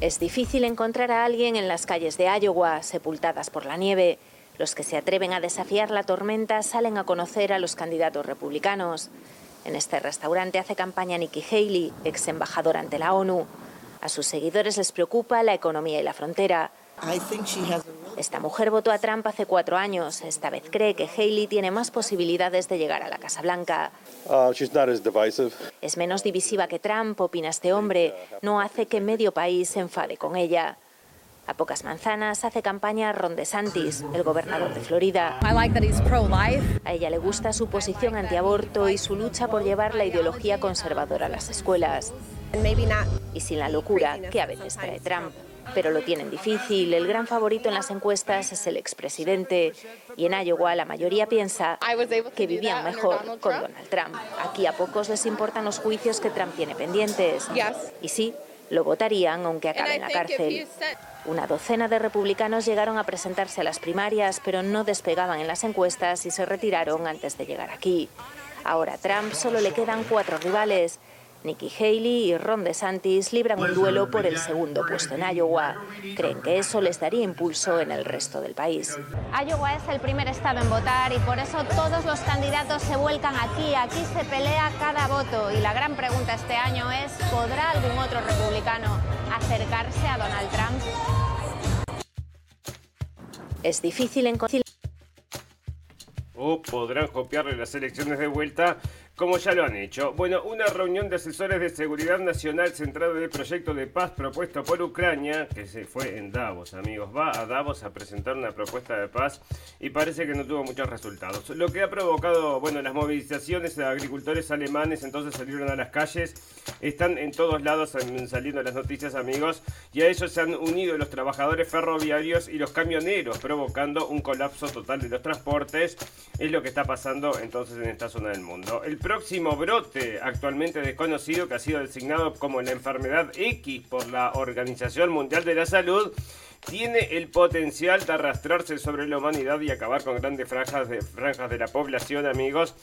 Es difícil encontrar a alguien en las calles de Iowa, sepultadas por la nieve. Los que se atreven a desafiar la tormenta salen a conocer a los candidatos republicanos. En este restaurante hace campaña Nikki Haley, ex embajadora ante la ONU. A sus seguidores les preocupa la economía y la frontera. Esta mujer votó a Trump hace cuatro años. Esta vez cree que Haley tiene más posibilidades de llegar a la Casa Blanca. Uh, es menos divisiva que Trump, opina este hombre. No hace que medio país se enfade con ella. A pocas manzanas hace campaña Ron DeSantis, el gobernador de Florida. A ella le gusta su posición antiaborto y su lucha por llevar la ideología conservadora a las escuelas. Y sin la locura que a veces trae Trump pero lo tienen difícil. El gran favorito en las encuestas es el expresidente. Y en Iowa la mayoría piensa que vivían mejor con Donald Trump. Aquí a pocos les importan los juicios que Trump tiene pendientes. Y sí, lo votarían aunque acabe en la cárcel. Una docena de republicanos llegaron a presentarse a las primarias, pero no despegaban en las encuestas y se retiraron antes de llegar aquí. Ahora a Trump solo le quedan cuatro rivales Nikki Haley y Ron DeSantis libran un duelo por el segundo puesto en Iowa. Creen que eso les daría impulso en el resto del país. Iowa es el primer estado en votar y por eso todos los candidatos se vuelcan aquí. Aquí se pelea cada voto y la gran pregunta este año es, ¿podrá algún otro republicano acercarse a Donald Trump? Es difícil encontrar... O podrán copiarle las elecciones de vuelta como ya lo han hecho. Bueno, una reunión de asesores de seguridad nacional centrada en el proyecto de paz propuesto por Ucrania, que se fue en Davos, amigos, va a Davos a presentar una propuesta de paz y parece que no tuvo muchos resultados. Lo que ha provocado, bueno, las movilizaciones de agricultores alemanes entonces salieron a las calles, están en todos lados saliendo las noticias, amigos, y a ellos se han unido los trabajadores ferroviarios y los camioneros, provocando un colapso total de los transportes. Es lo que está pasando entonces en esta zona del mundo. Próximo brote, actualmente desconocido, que ha sido designado como la enfermedad X por la Organización Mundial de la Salud, tiene el potencial de arrastrarse sobre la humanidad y acabar con grandes franjas de, la población, amigos.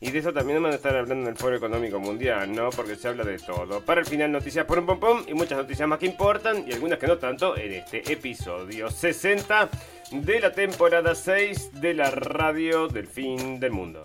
Y de eso también van a estar hablando en el Foro Económico Mundial, ¿no? Porque se habla de todo. Para el final, noticias por un pom pom y muchas noticias más que importan y algunas que no tanto en este episodio 60 de la temporada 6 de la radio del fin del mundo.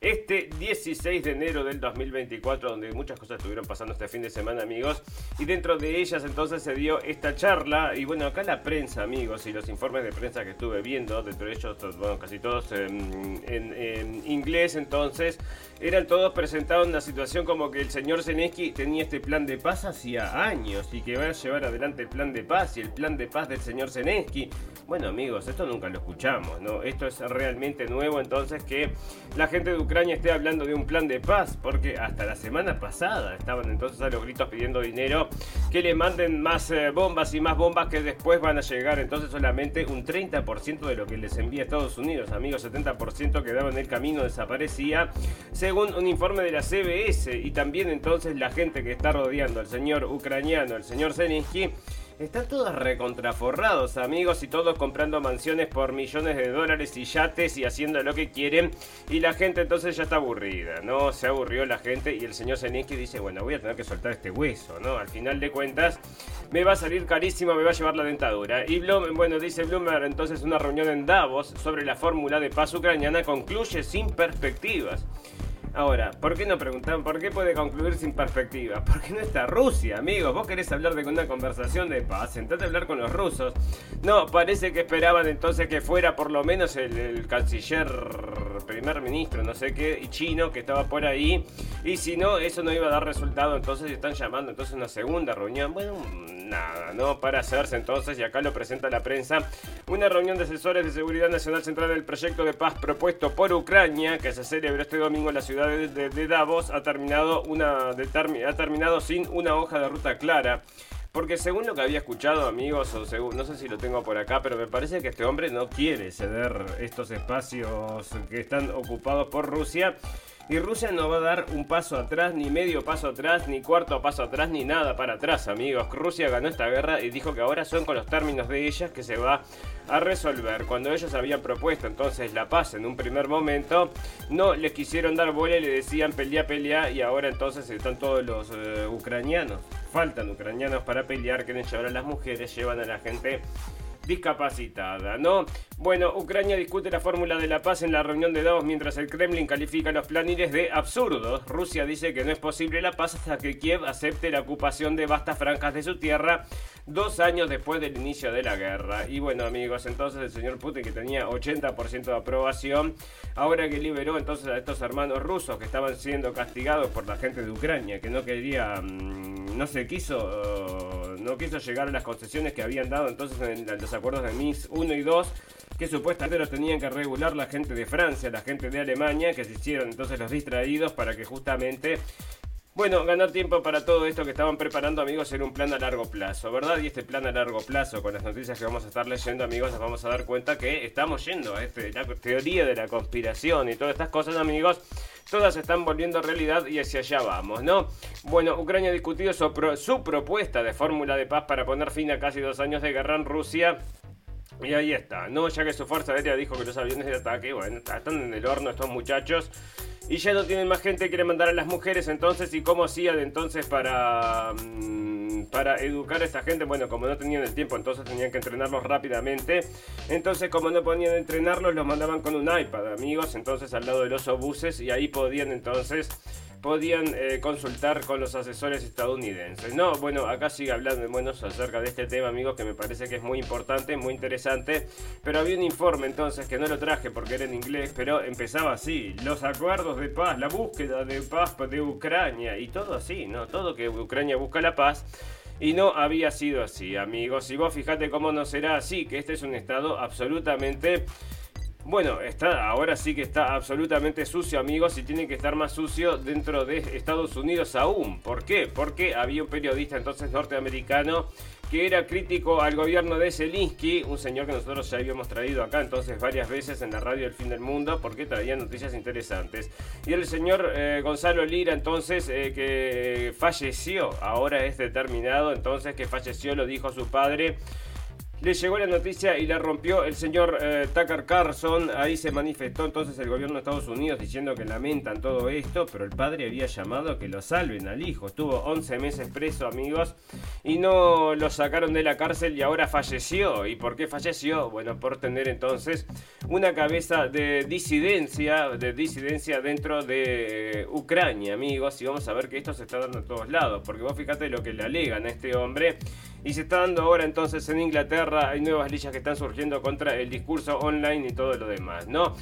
este 16 de enero del 2024, donde muchas cosas estuvieron pasando este fin de semana, amigos. Y dentro de ellas entonces se dio esta charla. Y bueno, acá la prensa, amigos, y los informes de prensa que estuve viendo, dentro de ellos, bueno, casi todos en, en inglés, entonces, eran todos presentados en una situación como que el señor Zelensky tenía este plan de paz hacía años y que va a llevar adelante el plan de paz y el plan de paz del señor Zelensky. Bueno, amigos, esto nunca lo escuchamos, ¿no? Esto es realmente nuevo, entonces que la gente de Ucrania esté hablando de un plan de paz, porque hasta la semana pasada estaban entonces a los gritos pidiendo dinero, que le manden más eh, bombas y más bombas que después van a llegar, entonces solamente un 30% de lo que les envía Estados Unidos, amigos, 70% quedaba en el camino, desaparecía, según un informe de la CBS, y también entonces la gente que está rodeando al señor ucraniano, el señor Zelensky, están todos recontraforrados, amigos, y todos comprando mansiones por millones de dólares y yates y haciendo lo que quieren. Y la gente entonces ya está aburrida, ¿no? Se aburrió la gente y el señor Zelensky dice, bueno, voy a tener que soltar este hueso, ¿no? Al final de cuentas, me va a salir carísimo, me va a llevar la dentadura. Y bueno, dice Bloomberg, entonces una reunión en Davos sobre la fórmula de paz ucraniana concluye sin perspectivas. Ahora, ¿por qué no preguntan por qué puede concluir sin perspectiva? Porque no está Rusia, amigos. Vos querés hablar de una conversación de paz, sentate a hablar con los rusos. No, parece que esperaban entonces que fuera por lo menos el, canciller primer ministro, no sé qué, y chino que estaba por ahí. Y si no, eso no iba a dar resultado, entonces están llamando entonces una segunda reunión. Bueno, nada, ¿no? Para hacerse entonces, y acá lo presenta la prensa, una reunión de asesores de seguridad nacional central del proyecto de paz propuesto por Ucrania, que se celebró este domingo en la ciudad de, Davos, ha terminado, una, ha terminado sin una hoja de ruta clara. Porque según lo que había escuchado, amigos, o según, no sé si lo tengo por acá, pero me parece que este hombre no quiere ceder estos espacios que están ocupados por Rusia. Y Rusia no va a dar un paso atrás, ni medio paso atrás, ni cuarto paso atrás, ni nada para atrás, amigos. Rusia ganó esta guerra y dijo que ahora son con los términos de ellas que se va a resolver. Cuando ellos habían propuesto entonces la paz en un primer momento, no les quisieron dar bola y le decían pelea, pelea, y ahora entonces están todos los eh, ucranianos faltan ucranianos para pelear, quieren llevar a las mujeres, llevan a la gente discapacitada, ¿no? Bueno, Ucrania discute la fórmula de la paz en la reunión de Davos mientras el Kremlin califica los planes de absurdos. Rusia dice que no es posible la paz hasta que Kiev acepte la ocupación de vastas franjas de su tierra dos años después del inicio de la guerra. Y bueno, amigos, entonces el señor Putin, que tenía 80% de aprobación, ahora que liberó entonces a estos hermanos rusos que estaban siendo castigados por la gente de Ucrania, que no quería, mm, no se quiso, no quiso llegar a las concesiones que habían dado entonces en los acuerdos de Minsk 1 y 2 que supuestamente los tenían que regular la gente de Francia, la gente de Alemania, que se hicieron entonces los distraídos para que justamente bueno, ganar tiempo para todo esto que estaban preparando, amigos, en un plan a largo plazo, ¿verdad? Y este plan a largo plazo, con las noticias que vamos a estar leyendo, amigos, nos vamos a dar cuenta que estamos yendo a este, la teoría de la conspiración y todas estas cosas, amigos, todas están volviendo realidad y hacia allá vamos, ¿no? Bueno, Ucrania ha discutido su, propuesta de fórmula de paz para poner fin a casi dos años de guerra en Rusia. Y ahí está, ¿no? Ya que su fuerza aérea dijo que los aviones de ataque, bueno, están en el horno estos muchachos. Y ya no tienen más gente, quieren mandar a las mujeres entonces. ¿Y cómo hacían entonces para, mm, para educar a esta gente? Bueno, como no tenían el tiempo, entonces tenían que entrenarlos rápidamente. Entonces, como no podían entrenarlos, los mandaban con un iPad, amigos. Entonces, al lado de los obuses. Y ahí podían entonces podían eh, consultar con los asesores estadounidenses. No, bueno, acá sigue hablando buenos acerca de este tema, amigos, que me parece que es muy importante, muy interesante. Pero había un informe entonces que no lo traje porque era en inglés, pero empezaba así: los acuerdos de paz, la búsqueda de paz de Ucrania y todo así, ¿no? Todo que Ucrania busca la paz. Y no había sido así, amigos. Y vos fijate cómo no será así, que este es un estado absolutamente bueno, está, ahora sí que está absolutamente sucio, amigos, y tiene que estar más sucio dentro de Estados Unidos aún. ¿Por qué? Porque había un periodista entonces norteamericano que era crítico al gobierno de Zelensky, un señor que nosotros ya habíamos traído acá entonces varias veces en la radio del fin del mundo porque traía noticias interesantes. Y el señor eh, Gonzalo Lira entonces eh, que falleció, ahora es determinado entonces que falleció, lo dijo su padre le llegó la noticia y la rompió el señor eh, Tucker Carlson. Ahí se manifestó entonces el gobierno de Estados Unidos diciendo que lamentan todo esto, pero el padre había llamado a que lo salven al hijo. Estuvo 11 meses preso, amigos, y no lo sacaron de la cárcel y ahora falleció. ¿Y por qué falleció? Bueno, por tener entonces una cabeza de disidencia, de disidencia dentro de Ucrania, amigos. Y vamos a ver que esto se está dando en todos lados, porque vos fíjate lo que le alegan a este hombre y se está dando ahora entonces en Inglaterra, hay nuevas leyes que están surgiendo contra el discurso online y todo lo demás, ¿no?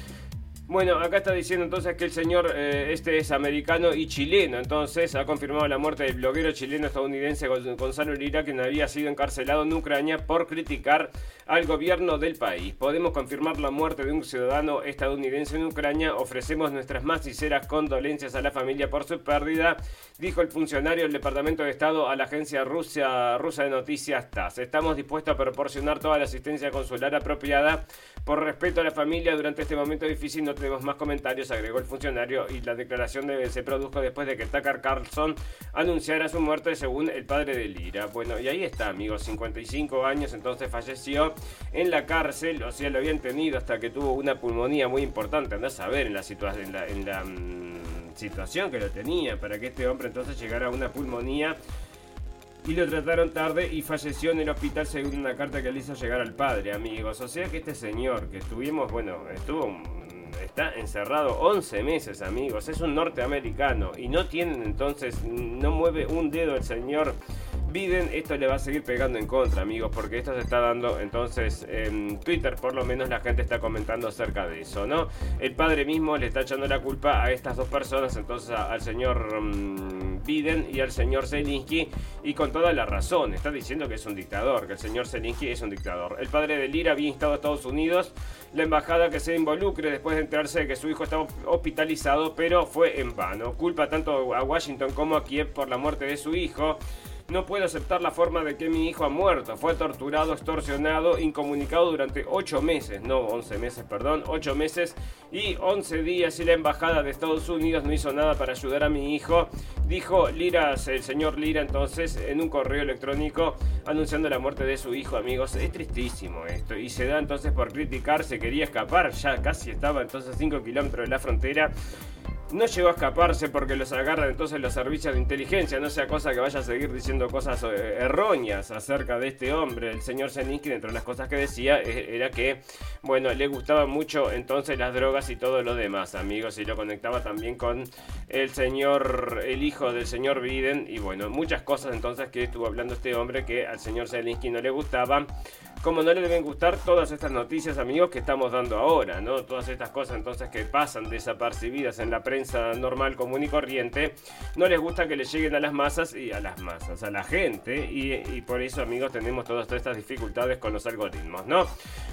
Bueno, acá está diciendo entonces que el señor eh, este es americano y chileno. Entonces ha confirmado la muerte del bloguero chileno estadounidense Gonzalo Lira, quien había sido encarcelado en Ucrania por criticar al gobierno del país. Podemos confirmar la muerte de un ciudadano estadounidense en Ucrania. Ofrecemos nuestras más sinceras condolencias a la familia por su pérdida, dijo el funcionario del Departamento de Estado a la agencia rusa, rusa de noticias TASS. Estamos dispuestos a proporcionar toda la asistencia consular apropiada por respeto a la familia durante este momento difícil. No tenemos más comentarios, agregó el funcionario, y la declaración de, se produjo después de que Tucker Carlson anunciara su muerte según el padre de Lira. Bueno, y ahí está, amigos, 55 años, entonces falleció en la cárcel, o sea, lo habían tenido hasta que tuvo una pulmonía muy importante, andás a ver en la, situación en la, mm, situación que lo tenía, para que este hombre entonces llegara a una pulmonía y lo trataron tarde y falleció en el hospital según una carta que le hizo llegar al padre, amigos. O sea que este señor que estuvimos, bueno, estuvo está encerrado 11 meses, amigos. Es un norteamericano y no tienen entonces, no mueve un dedo el señor Biden esto le va a seguir pegando en contra, amigos, porque esto se está dando, entonces en Twitter por lo menos la gente está comentando acerca de eso, ¿no? El padre mismo le está echando la culpa a estas dos personas, entonces al señor mm, Biden y al señor Zelensky, y con toda la razón, está diciendo que es un dictador, que el señor Zelensky es un dictador. El padre de Lira había instado a Estados Unidos la embajada que se involucre después de enterarse de que su hijo estaba hospitalizado, pero fue en vano. Culpa tanto a Washington como a Kiev por la muerte de su hijo. No puedo aceptar la forma de que mi hijo ha muerto. Fue torturado, extorsionado, incomunicado durante 8 meses, no 11 meses, perdón, 8 meses y 11 días y la embajada de Estados Unidos no hizo nada para ayudar a mi hijo. Dijo Lira, el señor Lira entonces en un correo electrónico anunciando la muerte de su hijo, amigos. Es tristísimo esto y se da entonces por criticar, se quería escapar, ya casi estaba entonces a 5 kilómetros de la frontera no llegó a escaparse porque los agarran entonces los servicios de inteligencia, no sea cosa que vaya a seguir diciendo cosas eh, erróneas acerca de este hombre, el señor Zeninsky, dentro de las cosas que decía eh, era que, bueno, le gustaban mucho entonces las drogas y todo lo demás, amigos, y lo conectaba también con el señor, el hijo del señor Biden, y bueno, muchas cosas entonces que estuvo hablando este hombre que al señor Zelinsky no le gustaban, como no le deben gustar todas estas noticias, amigos, que estamos dando ahora, ¿no? Todas estas cosas entonces que pasan desapercibidas en la prensa normal, común y corriente, no les gusta que le lleguen a las masas y a las masas, a la gente, y, por eso, amigos, tenemos todas, estas dificultades con los algoritmos, ¿no?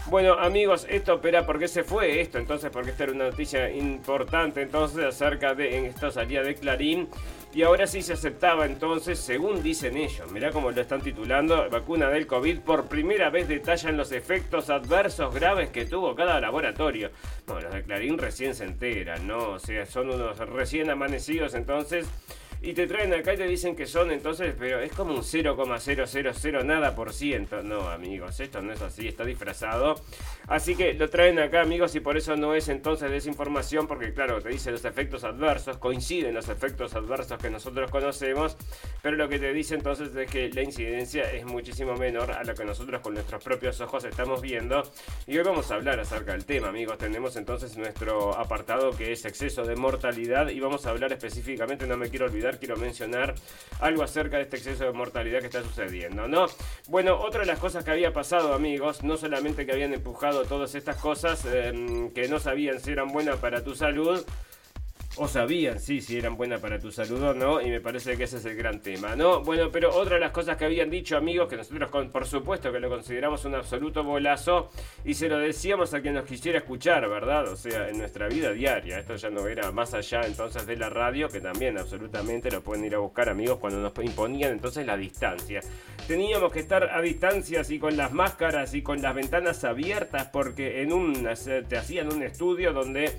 Bueno, amigos, esto, opera ¿por qué se fue esto? Entonces, porque esta era una noticia importante, entonces, acerca de, en esto salía de Clarín, y ahora sí se aceptaba entonces, según dicen ellos, mirá cómo lo están titulando, vacuna del COVID, por primera vez detallan los efectos adversos graves que tuvo cada laboratorio. Bueno, los de Clarín recién se enteran, ¿no? O sea, son unos recién amanecidos entonces y te traen acá y te dicen que son entonces, pero es como un 0,000 nada por ciento. No, amigos, esto no es así, está disfrazado. Así que lo traen acá, amigos, y por eso no es entonces desinformación, porque claro, te dice los efectos adversos, coinciden los efectos adversos que nosotros conocemos, pero lo que te dice entonces es que la incidencia es muchísimo menor a lo que nosotros con nuestros propios ojos estamos viendo. Y hoy vamos a hablar acerca del tema, amigos. Tenemos entonces nuestro apartado que es exceso de mortalidad y vamos a hablar específicamente, no me quiero olvidar quiero mencionar algo acerca de este exceso de mortalidad que está sucediendo, ¿no? Bueno, otra de las cosas que había pasado, amigos, no solamente que habían empujado todas estas cosas em, que no sabían si eran buenas para tu salud, o sabían, sí, si eran buenas para tu salud o no, y me parece que ese es el gran tema, ¿no? Bueno, pero otra de las cosas que habían dicho amigos, que nosotros por supuesto que lo consideramos un absoluto bolazo, y se lo decíamos a quien nos quisiera escuchar, ¿verdad? O sea, en nuestra vida diaria, esto ya no era más allá entonces de la radio, que también absolutamente lo pueden ir a buscar amigos cuando nos imponían entonces la distancia. Teníamos que estar a distancias y con las máscaras y con las ventanas abiertas porque en un, te hacían un estudio donde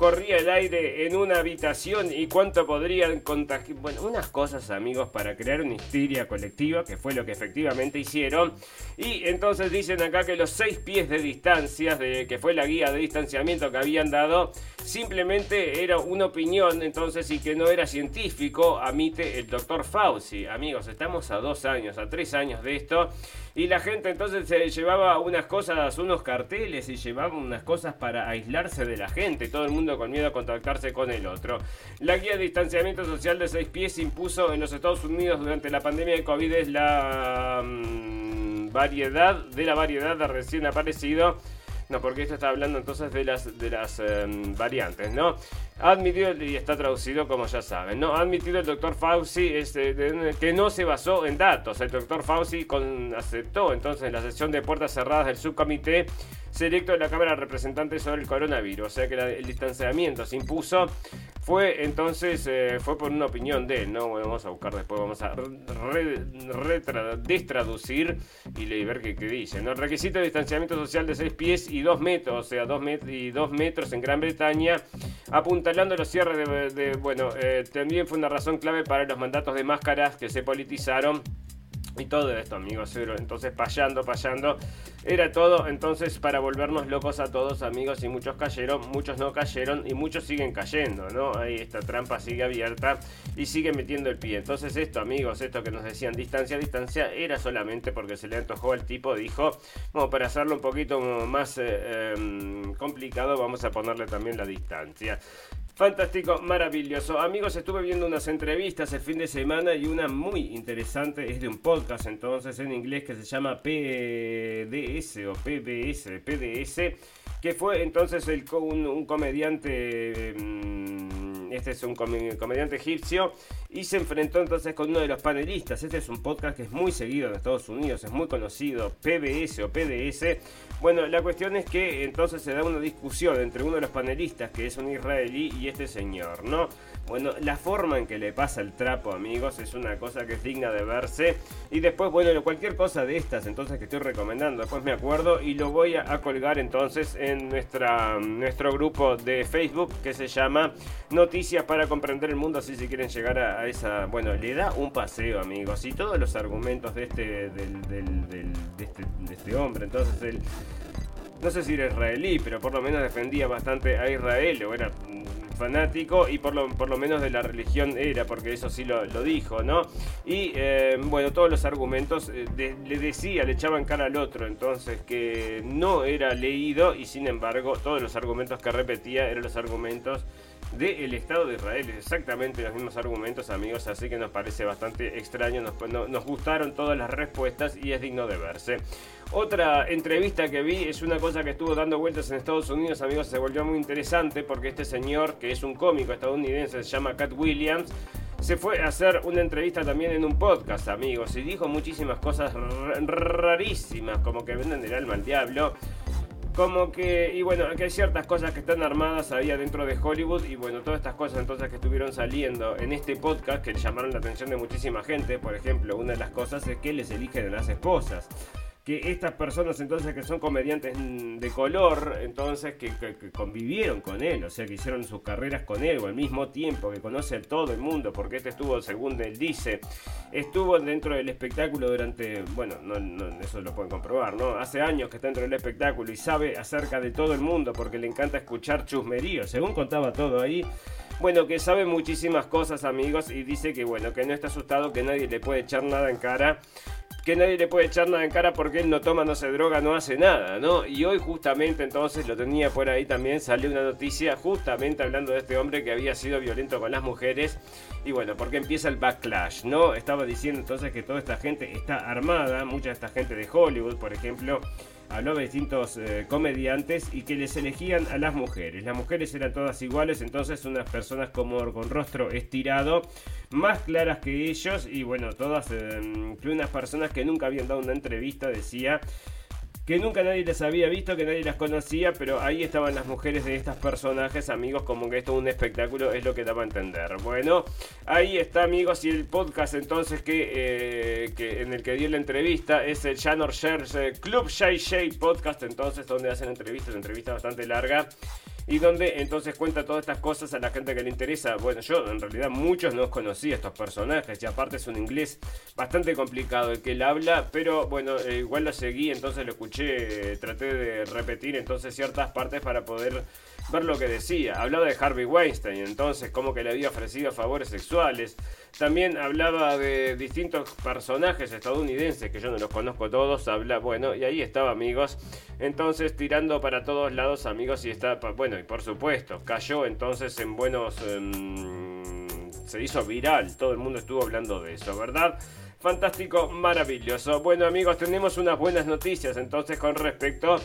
corría el aire en una habitación y cuánto podrían contagiar. Bueno, unas cosas, amigos, para crear una histeria colectiva, que fue lo que efectivamente hicieron. Y entonces dicen acá que los seis pies de distancia, de, que fue la guía de distanciamiento que habían dado, simplemente era una opinión, entonces, y que no era científico, admite el doctor Fauci. Amigos, estamos a dos años, a tres años de esto. Y la gente entonces se llevaba unas cosas, unos carteles y llevaba unas cosas para aislarse de la gente. Todo el mundo con miedo a contactarse con el otro. La guía de distanciamiento social de seis pies impuso en los Estados Unidos durante la pandemia de COVID es la mm, variedad de la variedad de recién aparecido no, porque esto está hablando entonces de las, de las em, variantes, ¿no? Ha admitido, y está traducido como ya saben, ¿no? Ha admitido el doctor Fauci este, que no se basó en datos. El doctor Fauci con, aceptó entonces en la sesión de puertas cerradas del subcomité selecto de la Cámara de Representantes sobre el coronavirus. O sea que el distanciamiento se impuso. Fue entonces, eh, fue por una opinión de él, ¿no? vamos a buscar después, vamos a destraducir y ver qué, dice, ¿no? El requisito de distanciamiento social de 6 pies y 2 metros, o sea, 2 y 2 metros en Gran Bretaña, apuntalando los cierres de, bueno, eh, también fue una razón clave para los mandatos de máscaras que se politizaron y todo esto, amigos, entonces payando, payando. Era todo entonces para volvernos locos a todos, amigos, y muchos cayeron, muchos no cayeron y muchos siguen cayendo, ¿no? Ahí esta trampa sigue abierta y sigue metiendo el pie. Entonces esto, amigos, esto que nos decían distancia, distancia, era solamente porque se le antojó al tipo, dijo, bueno, para hacerlo un poquito más eh, em, complicado, vamos a ponerle también la distancia. Fantástico, maravilloso. Amigos, estuve viendo unas entrevistas el fin de semana y una muy interesante es de un podcast entonces en inglés que se llama PDS o PBS, PDS, que fue entonces un, comediante... Mmm, este es un comediante egipcio y se enfrentó entonces con uno de los panelistas. Este es un podcast que es muy seguido en Estados Unidos, es muy conocido, PBS o PDS. Bueno, la cuestión es que entonces se da una discusión entre uno de los panelistas, que es un israelí, y este señor, ¿no? Bueno, la forma en que le pasa el trapo, amigos, es una cosa que es digna de verse. Y después, bueno, cualquier cosa de estas, entonces que estoy recomendando, después me acuerdo y lo voy a, colgar entonces en nuestra, nuestro grupo de Facebook que se llama Noticias para comprender el mundo. Así si quieren llegar a, esa, bueno, le da un paseo, amigos. Y todos los argumentos de este, del, del, de, este, de este hombre, entonces el no sé si era israelí, pero por lo menos defendía bastante a Israel, o era fanático y por lo, por lo menos de la religión era, porque eso sí lo, dijo, ¿no? Y eh, bueno, todos los argumentos eh, le decía, le echaba en cara al otro, entonces que no era leído y sin embargo todos los argumentos que repetía eran los argumentos del Estado de Israel. Exactamente los mismos argumentos, amigos, así que nos parece bastante extraño. Nos, nos gustaron todas las respuestas y es digno de verse. Otra entrevista que vi es una cosa que estuvo dando vueltas en Estados Unidos, amigos, se volvió muy interesante porque este señor, que es un cómico estadounidense, se llama Cat Williams, se fue a hacer una entrevista también en un podcast, amigos, y dijo muchísimas cosas rarísimas, como que venden el alma al diablo. Como que, y bueno, que hay ciertas cosas que están armadas ahí adentro de Hollywood y bueno, todas estas cosas entonces que estuvieron saliendo en este podcast que llamaron la atención de muchísima gente, por ejemplo, una de las cosas es que les eligen las esposas que estas personas entonces que son comediantes de color, entonces que, convivieron con él, o sea, que hicieron sus carreras con él, o al mismo tiempo, que conoce a todo el mundo, porque este estuvo, según él dice, estuvo dentro del espectáculo durante, bueno, no, eso lo pueden comprobar, ¿no? Hace años que está dentro del espectáculo y sabe acerca de todo el mundo, porque le encanta escuchar chusmeríos, según contaba todo ahí. Bueno, que sabe muchísimas cosas, amigos, y dice que, bueno, que no está asustado, que nadie le puede echar nada en cara que nadie le puede echar nada en cara porque él no toma, no se droga, no hace nada, ¿no? Y hoy justamente entonces lo tenía por ahí también, salió una noticia justamente hablando de este hombre que había sido violento con las mujeres. Y bueno, porque empieza el backlash, ¿no? Estaba diciendo entonces que toda esta gente está armada, mucha de esta gente de Hollywood, por ejemplo, habló de distintos eh, comediantes y que les elegían a las mujeres. Las mujeres eran todas iguales, entonces unas personas como con rostro estirado, más claras que ellos y bueno, todas, eh, unas personas que nunca habían dado una entrevista, decía que nunca nadie las había visto, que nadie las conocía, pero ahí estaban las mujeres de estos personajes, amigos, como que esto es un espectáculo, es lo que daba a entender. Bueno, ahí está, amigos, y el podcast entonces que, eh, en el que dio la entrevista es el Janor Shares eh, Club Shay Shay Podcast, entonces, donde hacen entrevistas, entrevista bastante larga y donde entonces cuenta todas estas cosas a la gente que le interesa. Bueno, yo en realidad muchos no conocí a estos personajes y aparte es un inglés bastante complicado el que él habla, pero bueno, eh, igual lo seguí, entonces lo escuché, traté de repetir entonces ciertas partes para poder ver lo que decía. Hablaba de Harvey Weinstein, entonces como que le había ofrecido favores sexuales. También hablaba de distintos personajes estadounidenses que yo no los conozco todos. Habla, bueno, y ahí estaba, amigos. Entonces tirando para todos lados, amigos, y está, bueno, y por supuesto, cayó entonces en buenos... Em, se hizo viral, todo el mundo estuvo hablando de eso, ¿verdad? Fantástico, maravilloso. Bueno amigos, tenemos unas buenas noticias entonces con respecto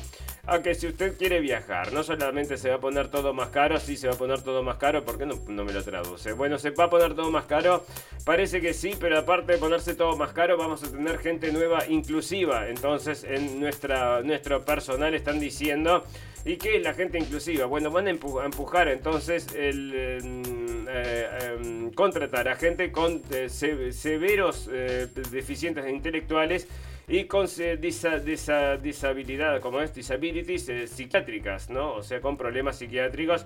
a que si usted quiere viajar, no solamente se va a poner todo más caro, sí se va a poner todo más caro, ¿por qué no, me lo traduce? Bueno, se va a poner todo más caro, parece que sí, pero aparte de ponerse todo más caro, vamos a tener gente nueva inclusiva. Entonces en nuestra, nuestro personal están diciendo, ¿y qué es la gente inclusiva? Bueno, van a empujar entonces el... Eh, em, contratar a gente con eh, severos eh, deficientes intelectuales y con disabilidad, como es, disabilities psiquiátricas, ¿no? O sea, con problemas psiquiátricos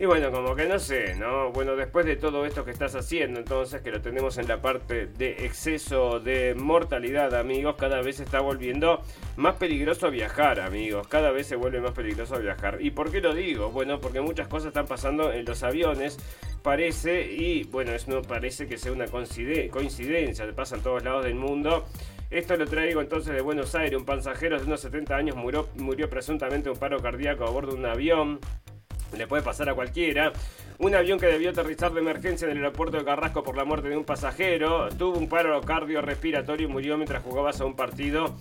y bueno, como que no sé, ¿no? Bueno, después de todo esto que estás haciendo, entonces, que lo tenemos en la parte de exceso de mortalidad, amigos, cada vez se está volviendo más peligroso viajar, amigos. Cada vez se vuelve más peligroso viajar. ¿Y por qué lo digo? Bueno, porque muchas cosas están pasando en los aviones, parece, y bueno, eso no parece que sea una coincidencia, pasa en todos lados del mundo. Esto lo traigo entonces de Buenos Aires. Un pasajero de unos 70 años murió, murió presuntamente de un paro cardíaco a bordo de un avión le puede pasar a cualquiera. Un avión que debió aterrizar de emergencia en el aeropuerto de Carrasco por la muerte de un pasajero tuvo un paro cardiorrespiratorio y murió mientras jugabas a un partido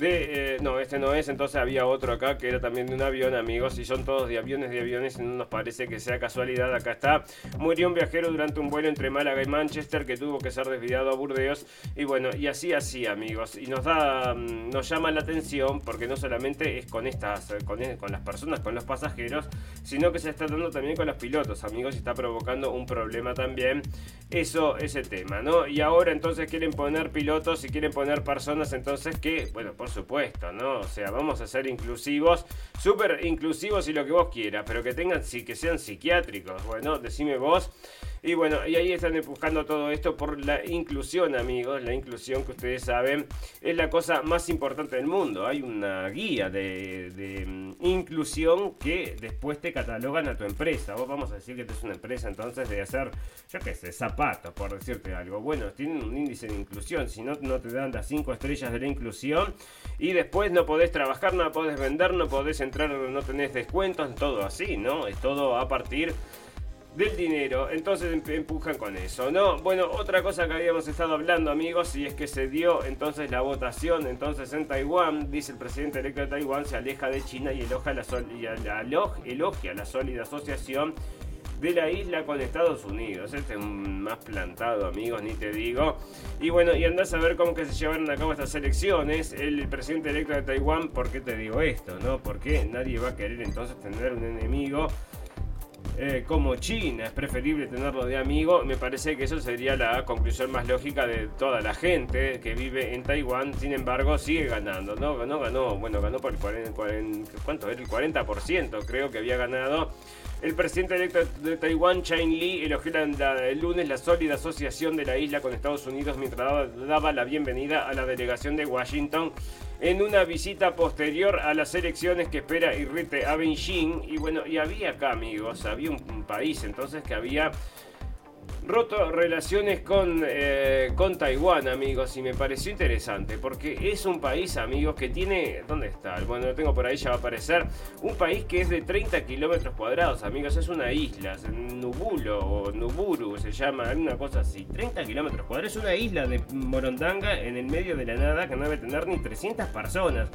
de... Eh, no, este no es, entonces había otro acá que era también de un avión, amigos, y son todos de aviones, de aviones, y no nos parece que sea casualidad, acá está. Murió un viajero durante un vuelo entre Málaga y Manchester que tuvo que ser desviado a Burdeos, y bueno, y así, así, amigos, y nos da, mm, nos llama la atención porque no solamente es con estas, con, con las personas, con los pasajeros, sino que se está dando también con los pilotos, amigos y está provocando un problema también. Eso, ese tema, ¿no? Y ahora entonces quieren poner pilotos y quieren poner personas entonces que, bueno, por supuesto, ¿no? O sea, vamos a ser inclusivos, súper inclusivos y lo que vos quieras, pero que tengan, sí, que sean psiquiátricos. Bueno, decime vos. Y bueno, y ahí están buscando todo esto por la inclusión, amigos. La inclusión que ustedes saben es la cosa más importante del mundo. Hay una guía de, mm, inclusión que después te catalogan a tu empresa. Vos vamos a decir que es una empresa entonces de hacer, yo qué sé, zapatos, por decirte algo. Bueno, tienen un índice de inclusión. Si no, no te dan las 5 estrellas de la inclusión. Y después no podés trabajar, no podés vender, no podés entrar, no tenés descuentos, todo así, ¿no? Es todo a partir del dinero. Entonces empujan con eso, ¿no? Bueno, otra cosa que habíamos estado hablando, amigos, y es que se dio entonces la votación. Entonces en Taiwán, dice el presidente electo de Taiwán, se aleja de China y elogia la, elogia la sólida asociación de la isla con Estados Unidos. Este es más plantado, amigos, ni te digo. Y bueno, y andás a ver cómo que se llevaron a cabo estas elecciones. El presidente electo de Taiwán, ¿por qué te digo esto? ¿No? Porque nadie va a querer entonces tener un enemigo eh, como China es preferible tenerlo de amigo, me parece que eso sería la conclusión más lógica de toda la gente que vive en Taiwán. Sin embargo, sigue ganando, ¿no? Ganó, ganó, bueno, ganó por el 40, ¿cuánto era? El 40% creo que había ganado. El presidente electo de Taiwán, Chain Lee, elogió el lunes la sólida asociación de la isla con Estados Unidos mientras daba la bienvenida a la delegación de Washington en una visita posterior a las elecciones que espera irrite a Beijing. Y bueno, y había acá, amigos, había un país entonces que había roto relaciones con, eh, con Taiwán, amigos, y me pareció interesante, porque es un país, amigos, que tiene... ¿Dónde está? Bueno, lo tengo por ahí, ya va a aparecer. Un país que es de 30 kilómetros cuadrados, amigos, es una isla, Nubulo o Nuburu se llama, una cosa así. 30 kilómetros cuadrados, es una isla de Morondanga en el medio de la nada que no debe tener ni 300 personas.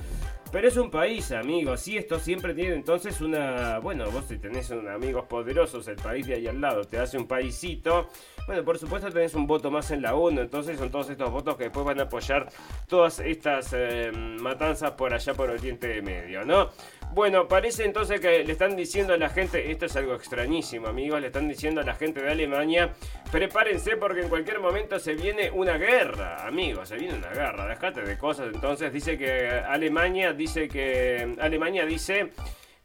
Pero es un país, amigos, y esto siempre tiene entonces una... Bueno, vos si tenés un amigos poderosos, el país de ahí al lado te hace un paisito. Bueno, por supuesto tenés un voto más en la ONU, entonces son todos estos votos que después van a apoyar todas estas eh, matanzas por allá por Oriente Medio, ¿no? Bueno, parece entonces que le están diciendo a la gente, esto es algo extrañísimo amigos, le están diciendo a la gente de Alemania, prepárense porque en cualquier momento se viene una guerra, amigos, se viene una guerra, déjate de cosas, entonces dice que Alemania dice que Alemania dice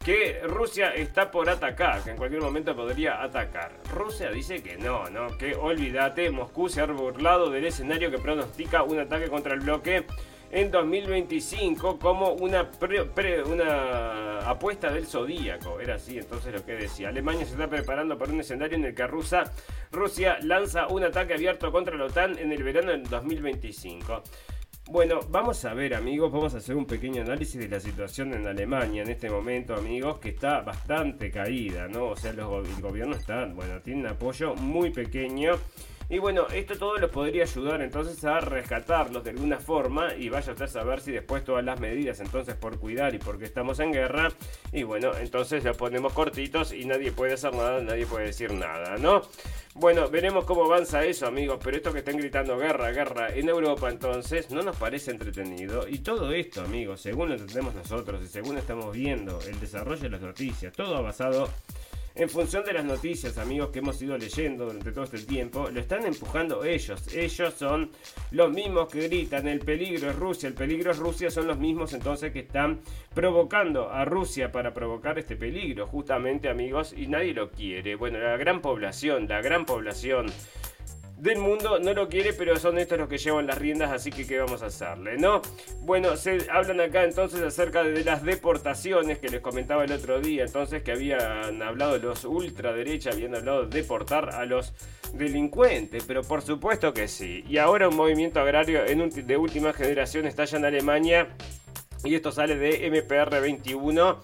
que Rusia está por atacar, que en cualquier momento podría atacar. Rusia dice que no, no, que olvídate, Moscú se ha burlado del escenario que pronostica un ataque contra el bloque en 2025 como una, una apuesta del zodíaco. Era así entonces lo que decía. Alemania se está preparando para un escenario en el que Rusia, Rusia lanza un ataque abierto contra la OTAN en el verano del 2025. Bueno, vamos a ver amigos, vamos a hacer un pequeño análisis de la situación en Alemania en este momento amigos, que está bastante caída, ¿no? O sea, el gobierno está, bueno, tiene un apoyo muy pequeño y bueno, esto todo los podría ayudar entonces a rescatarlos de alguna forma y vaya usted a saber si después todas las medidas entonces por cuidar y porque estamos en guerra y bueno, entonces lo ponemos cortitos y nadie puede hacer nada, nadie puede decir nada, ¿no? Bueno, veremos cómo avanza eso amigos, pero esto que están gritando guerra, guerra en Europa entonces no nos parece entretenido. Y todo esto amigos, según lo entendemos nosotros y según estamos viendo el desarrollo de las noticias, todo basado en función de las noticias, amigos, que hemos ido leyendo durante todo este tiempo, lo están empujando ellos. Ellos son los mismos que gritan, el peligro es Rusia, el peligro es Rusia, son los mismos entonces que están provocando a Rusia para provocar este peligro, justamente, amigos, y nadie lo quiere. Bueno, la gran población, la gran población del mundo no lo quiere, pero son estos los que llevan las riendas, así que ¿qué vamos a hacerle, no? Bueno, se hablan acá entonces acerca de las deportaciones que les comentaba el otro día, entonces que habían hablado los ultraderecha, habían hablado de deportar a los delincuentes, pero por supuesto que sí. Y ahora un movimiento agrario en de última generación está ya en Alemania y esto sale de MPR 21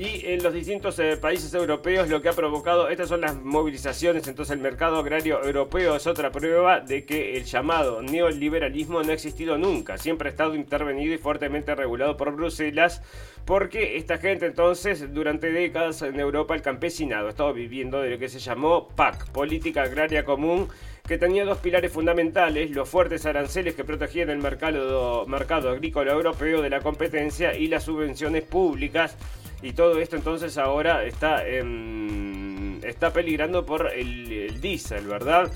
y en los distintos eh, países europeos lo que ha provocado, estas son las movilizaciones, entonces el mercado agrario europeo es otra prueba de que el llamado neoliberalismo no ha existido nunca, siempre ha estado intervenido y fuertemente regulado por Bruselas, porque esta gente entonces durante décadas en Europa el campesinado ha estado viviendo de lo que se llamó PAC, Política Agraria Común, que tenía dos pilares fundamentales, los fuertes aranceles que protegían el mercado, mercado agrícola europeo de la competencia y las subvenciones públicas y todo esto entonces ahora está, está peligrando por el, el diésel, ¿verdad?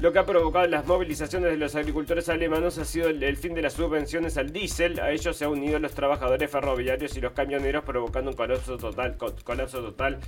Lo que ha provocado las movilizaciones de los agricultores alemanes ha sido el, fin de las subvenciones al diésel. A ellos se han unido los trabajadores ferroviarios y los camioneros, provocando un colapso total, colapso total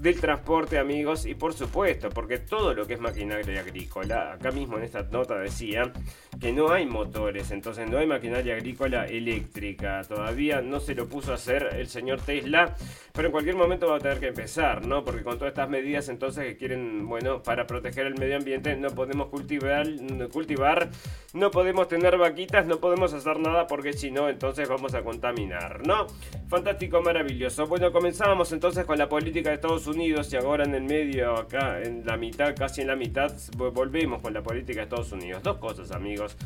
del transporte, amigos. Y por supuesto, porque todo lo que es maquinaria agrícola, acá mismo en esta nota decía que no hay motores, entonces no hay maquinaria agrícola eléctrica. Todavía no se lo puso a hacer el señor Tesla, pero en cualquier momento va a tener que empezar, ¿no? Porque con todas estas medidas entonces que quieren, bueno, para proteger el medio ambiente no podemos cultivar, cultivar, no podemos tener vaquitas, no podemos hacer nada porque si no, entonces vamos a contaminar, ¿no? Fantástico, maravilloso. Bueno, comenzábamos entonces con la política de Estados Unidos y ahora en el medio, acá en la mitad, casi en la mitad, volvemos con la política de Estados Unidos. Dos cosas, amigos.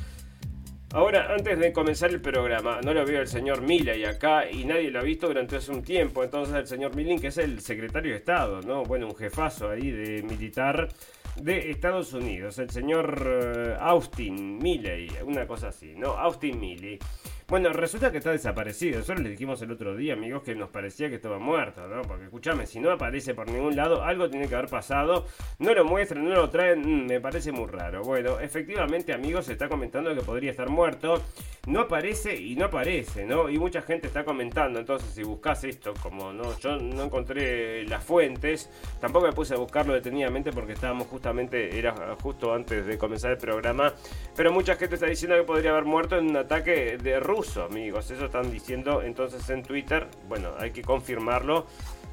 Ahora, antes de comenzar el programa, no lo veo el señor Milley acá y nadie lo ha visto durante hace un tiempo. Entonces, el señor Milley, que es el secretario de Estado, ¿no? Bueno, un jefazo ahí de militar de Estados Unidos, el señor eh, Austin Milley, una cosa así, ¿no? Austin Milley. Bueno, resulta que está desaparecido. Eso le dijimos el otro día, amigos, que nos parecía que estaba muerto, ¿no? Porque escúchame, si no aparece por ningún lado, algo tiene que haber pasado. No lo muestran, no lo traen, mm, me parece muy raro. Bueno, efectivamente, amigos, se está comentando que podría estar muerto. No aparece y no aparece, ¿no? Y mucha gente está comentando. Entonces, si buscas esto, como no, yo no encontré las fuentes, tampoco me puse a buscarlo detenidamente porque estábamos justamente, era justo antes de comenzar el programa. Pero mucha gente está diciendo que podría haber muerto en un ataque de Rusia amigos. Eso están diciendo entonces en Twitter. Bueno, hay que confirmarlo.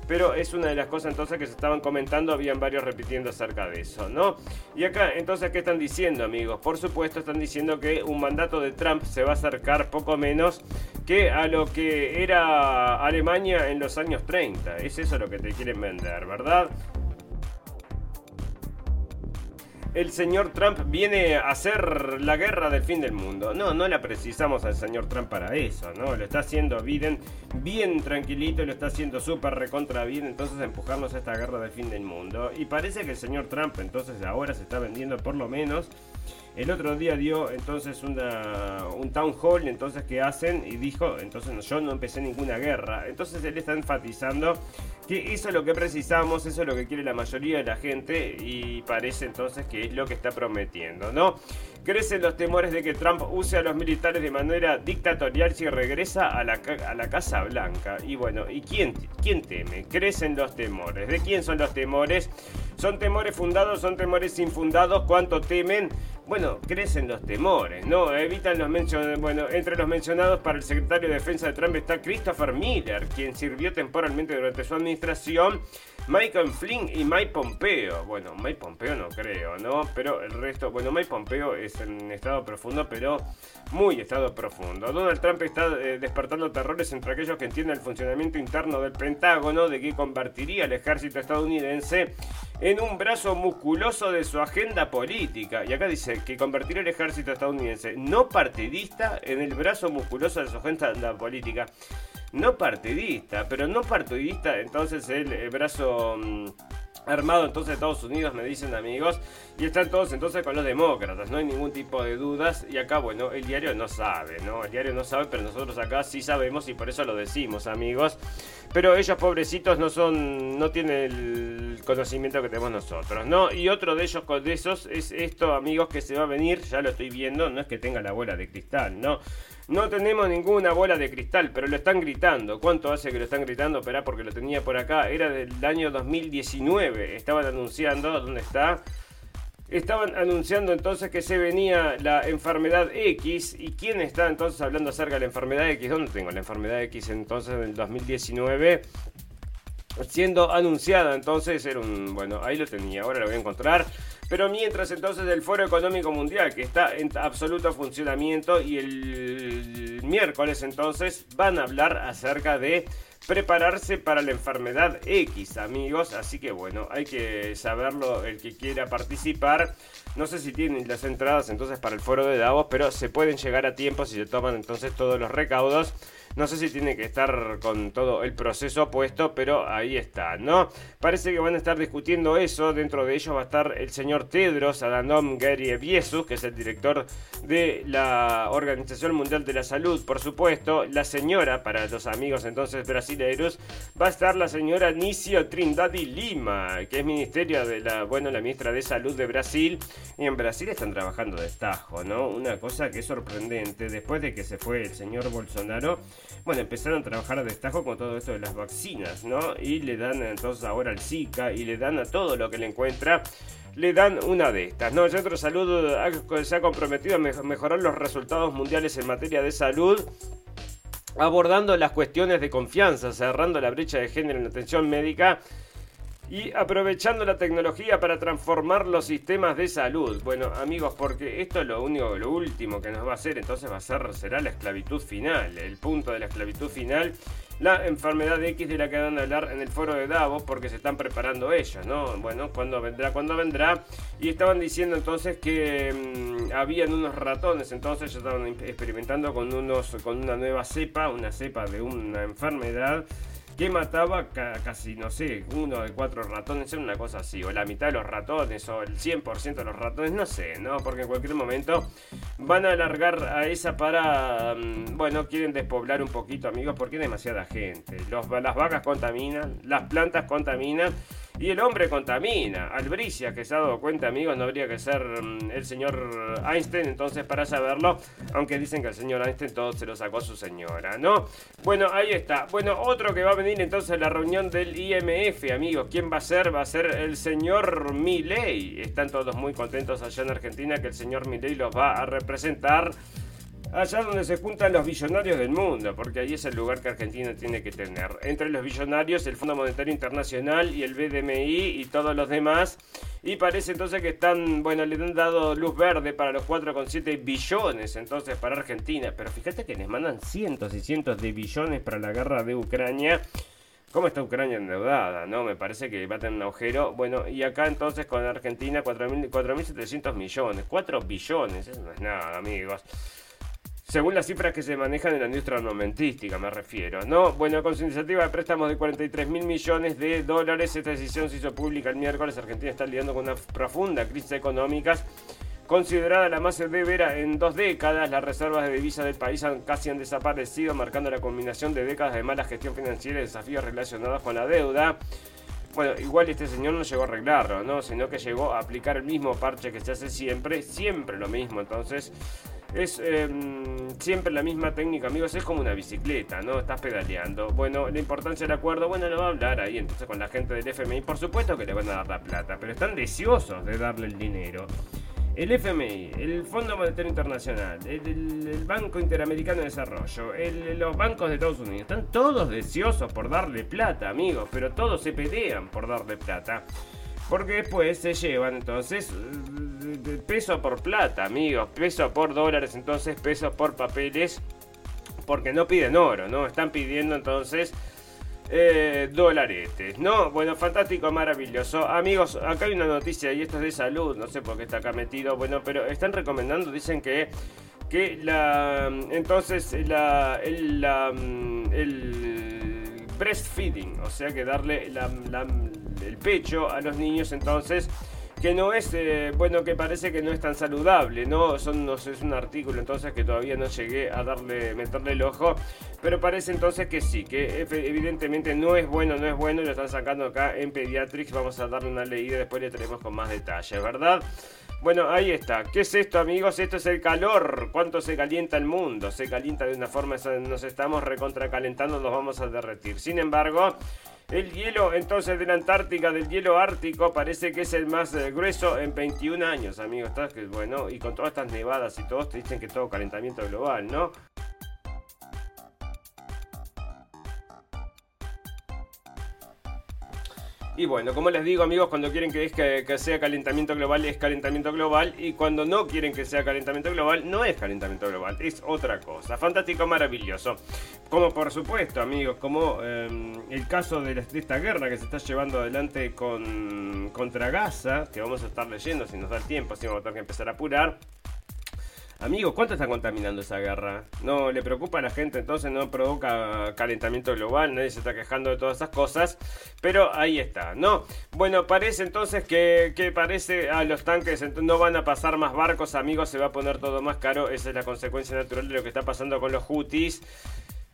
Pero es una de las cosas entonces que se estaban comentando, habían varios repitiendo acerca de eso, ¿no? Y acá, entonces, ¿qué están diciendo, amigos? Por supuesto, están diciendo que un mandato de Trump se va a acercar poco menos que a lo que era Alemania en los años 30. Es eso lo que te quieren vender, ¿verdad? El señor Trump viene a hacer la guerra del fin del mundo. No, no la precisamos al señor Trump para eso, ¿no? Lo está haciendo Biden bien tranquilito, lo está haciendo súper recontra bien, entonces empujarnos a esta guerra del fin del mundo. Y parece que el señor Trump entonces ahora se está vendiendo por lo menos el otro día dio entonces un town hall entonces que hacen y dijo, entonces yo no empecé ninguna guerra. Entonces él está enfatizando que eso es lo que precisamos, eso es lo que quiere la mayoría de la gente y parece entonces que es lo que está prometiendo, ¿no? Crecen los temores de que Trump use a los militares de manera dictatorial si regresa a la, a la Casa Blanca. Y bueno, ¿y quién, quién teme? Crecen los temores. ¿De quién son los temores? ¿Son temores fundados? ¿Son temores infundados? ¿Cuánto temen? Bueno, crecen los temores, ¿no? Evitan los mencionados. Bueno, entre los mencionados para el secretario de Defensa de Trump está Christopher Miller, quien sirvió temporalmente durante su administración Michael Flynn y Mike Pompeo. Bueno, Mike Pompeo no creo, ¿no? Pero el resto, bueno, Mike Pompeo es en estado profundo, pero muy estado profundo. Donald Trump está eh, despertando terrores entre aquellos que entienden el funcionamiento interno del Pentágono, de que convertiría al ejército estadounidense en un brazo musculoso de su agenda política. Y acá dice que convertiría el ejército estadounidense no partidista en el brazo musculoso de su agenda política no partidista, pero no partidista, entonces el, brazo mm, armado entonces de Estados Unidos, me dicen amigos, y están todos entonces con los demócratas, no hay ningún tipo de dudas, y acá, bueno, el diario no sabe, ¿no? El diario no sabe, pero nosotros acá sí sabemos y por eso lo decimos, amigos. Pero ellos, pobrecitos, no son, no tienen el conocimiento que tenemos nosotros, ¿no? Y otro de ellos, de esos, es esto, amigos, que se va a venir, ya lo estoy viendo, no es que tenga la bola de cristal, ¿no? No tenemos ninguna bola de cristal, pero lo están gritando. ¿Cuánto hace que lo están gritando? Esperá, porque lo tenía por acá. Era del año 2019. Estaban anunciando, ¿dónde está? Estaban anunciando entonces que se venía la enfermedad X. ¿Y quién está entonces hablando acerca de la enfermedad X? ¿Dónde tengo la enfermedad X entonces en el 2019? Siendo anunciada entonces era un... Bueno, ahí lo tenía, ahora lo voy a encontrar. Pero mientras entonces el Foro Económico Mundial, que está en absoluto funcionamiento, y el miércoles entonces van a hablar acerca de prepararse para la enfermedad X, amigos. Así que bueno, hay que saberlo el que quiera participar. No sé si tienen las entradas entonces para el foro de Davos, pero se pueden llegar a tiempo si se toman entonces todos los recaudos. No sé si tiene que estar con todo el proceso puesto, pero ahí está, ¿no? Parece que van a estar discutiendo eso. Dentro de ellos va a estar el señor Tedros Adhanom Ghebreyesus, que es el director de la Organización Mundial de la Salud, por supuesto. La señora, para los amigos entonces brasileiros, va a estar la señora Nicio Trindade Lima, que es ministerio de la, bueno, la ministra de Salud de Brasil. Y en Brasil están trabajando de estajo, ¿no? Una cosa que es sorprendente. Después de que se fue el señor Bolsonaro, bueno, empezaron a trabajar a destajo con todo esto de las vacunas, ¿no? Y le dan entonces ahora al Zika y le dan a todo lo que le encuentra le dan una de estas. ¿no? Centro de Salud se ha comprometido a mejorar los resultados mundiales en materia de salud, abordando las cuestiones de confianza, cerrando la brecha de género en atención médica y aprovechando la tecnología para transformar los sistemas de salud. Bueno, amigos, porque esto es lo único, lo último que nos va a hacer, entonces va a ser, será la esclavitud final, el punto de la esclavitud final, la enfermedad X de la que van a hablar en el foro de Davos, porque se están preparando ellos, ¿no? Bueno, cuando vendrá? cuando vendrá? Y estaban diciendo entonces que mm, habían unos ratones, entonces ellos estaban experimentando con unos, con una nueva cepa, una cepa de una enfermedad que mataba casi, no sé, uno de cuatro ratones, era una cosa así, o la mitad de los ratones, o el 100% de los ratones, no sé, ¿no? Porque en cualquier momento van a alargar a esa para, mm, bueno, quieren despoblar un poquito, amigos, porque hay demasiada gente. Las vacas contaminan, las plantas contaminan. Y el hombre contamina. Albricia, que se ha dado cuenta, amigos, no habría que ser mm, el señor Einstein entonces para saberlo. Aunque dicen que el señor Einstein todo se lo sacó su señora, ¿no? Bueno, ahí está. Bueno, otro que va a venir entonces a la reunión del IMF, amigos. ¿Quién va a ser? Va a ser el señor Milley. Están todos muy contentos allá en Argentina que el señor Milley los va a representar allá donde se juntan los billonarios del mundo, porque ahí es el lugar que Argentina tiene que tener. Entre los billonarios, el Fondo Monetario Internacional y el BDMI y todos los demás. Y parece entonces que están, bueno, le han dado luz verde para los 4,7 billones entonces para Argentina. Pero fíjate que les mandan cientos y cientos de billones para la guerra de Ucrania. ¿Cómo está Ucrania endeudada? ¿No? Me parece que va a tener un agujero. Bueno, y acá entonces con Argentina 4.700 millones. 4 billones. Eso no es nada, amigos. Según las cifras que se manejan en la industria armamentística, me refiero, ¿no? Bueno, con su iniciativa de préstamos de 43 mil millones de dólares, esta decisión se hizo pública el miércoles. Argentina está lidiando con una profunda crisis económica. Considerada la más severa en dos décadas, las reservas de divisas del país han, casi han desaparecido, marcando la combinación de décadas de mala gestión financiera y desafíos relacionados con la deuda. Bueno, igual este señor no llegó a arreglarlo, ¿no? Sino que llegó a aplicar el mismo parche que se hace siempre, siempre lo mismo. Entonces, es em, siempre la misma técnica, amigos. Es como una bicicleta, ¿no? Estás pedaleando. Bueno, la importancia del acuerdo, bueno, lo va a hablar ahí entonces con la gente del FMI. Por supuesto que le van a dar la plata, pero están deseosos de darle el dinero. El FMI, el Fondo Monetario Internacional, el, Banco Interamericano de Desarrollo, los bancos de Estados Unidos, están todos deseosos por darle plata, amigos, pero todos se pelean por darle plata. Porque después se llevan entonces peso por plata, amigos, peso por dólares, entonces peso por papeles, porque no piden oro, ¿no? Están pidiendo entonces eh, dolaretes, ¿no? Bueno, fantástico, maravilloso. Amigos, acá hay una noticia y esto es de salud, no sé por qué está acá metido, bueno, pero están recomendando, dicen que que la entonces la el, la, el breastfeeding, o sea que darle el pecho a los niños entonces que no es, eh, bueno, que parece que no es tan saludable, ¿no? Son, no es un artículo entonces que todavía no llegué a darle, meterle el ojo, pero parece entonces que sí, que evidentemente no es bueno, no es bueno, lo están sacando acá en Pediatrics, vamos a darle una leída, después le tenemos con más detalle, ¿verdad? Bueno, ahí está. ¿Qué es esto, amigos? Esto es el calor. ¿Cuánto se calienta el mundo? Se calienta de una forma, nos estamos recontracalentando, nos vamos a derretir. Sin embargo, el hielo entonces de la Antártica, del hielo ártico, parece que es el más eh, grueso en 21 años, amigos. Que bueno, y con todas estas nevadas y todos te dicen que todo calentamiento global, ¿no? Y bueno, como les digo amigos, cuando quieren que, es que, sea calentamiento global es calentamiento global y cuando no quieren que sea calentamiento global no es calentamiento global, es otra cosa. Fantástico, maravilloso. Como por supuesto amigos, como em, el caso de, de, esta guerra que se está llevando adelante con, contra Gaza, que vamos a estar leyendo si nos da el tiempo, si vamos a tener que empezar a apurar. Amigos, ¿cuánto está contaminando esa guerra? No le preocupa a la gente, entonces no provoca calentamiento global, nadie se está quejando de todas esas cosas, pero ahí está, ¿no? Bueno, parece entonces que, que parece a los tanques no van a pasar más barcos, amigos, se va a poner todo más caro, esa es la consecuencia natural de lo que está pasando con los Houthis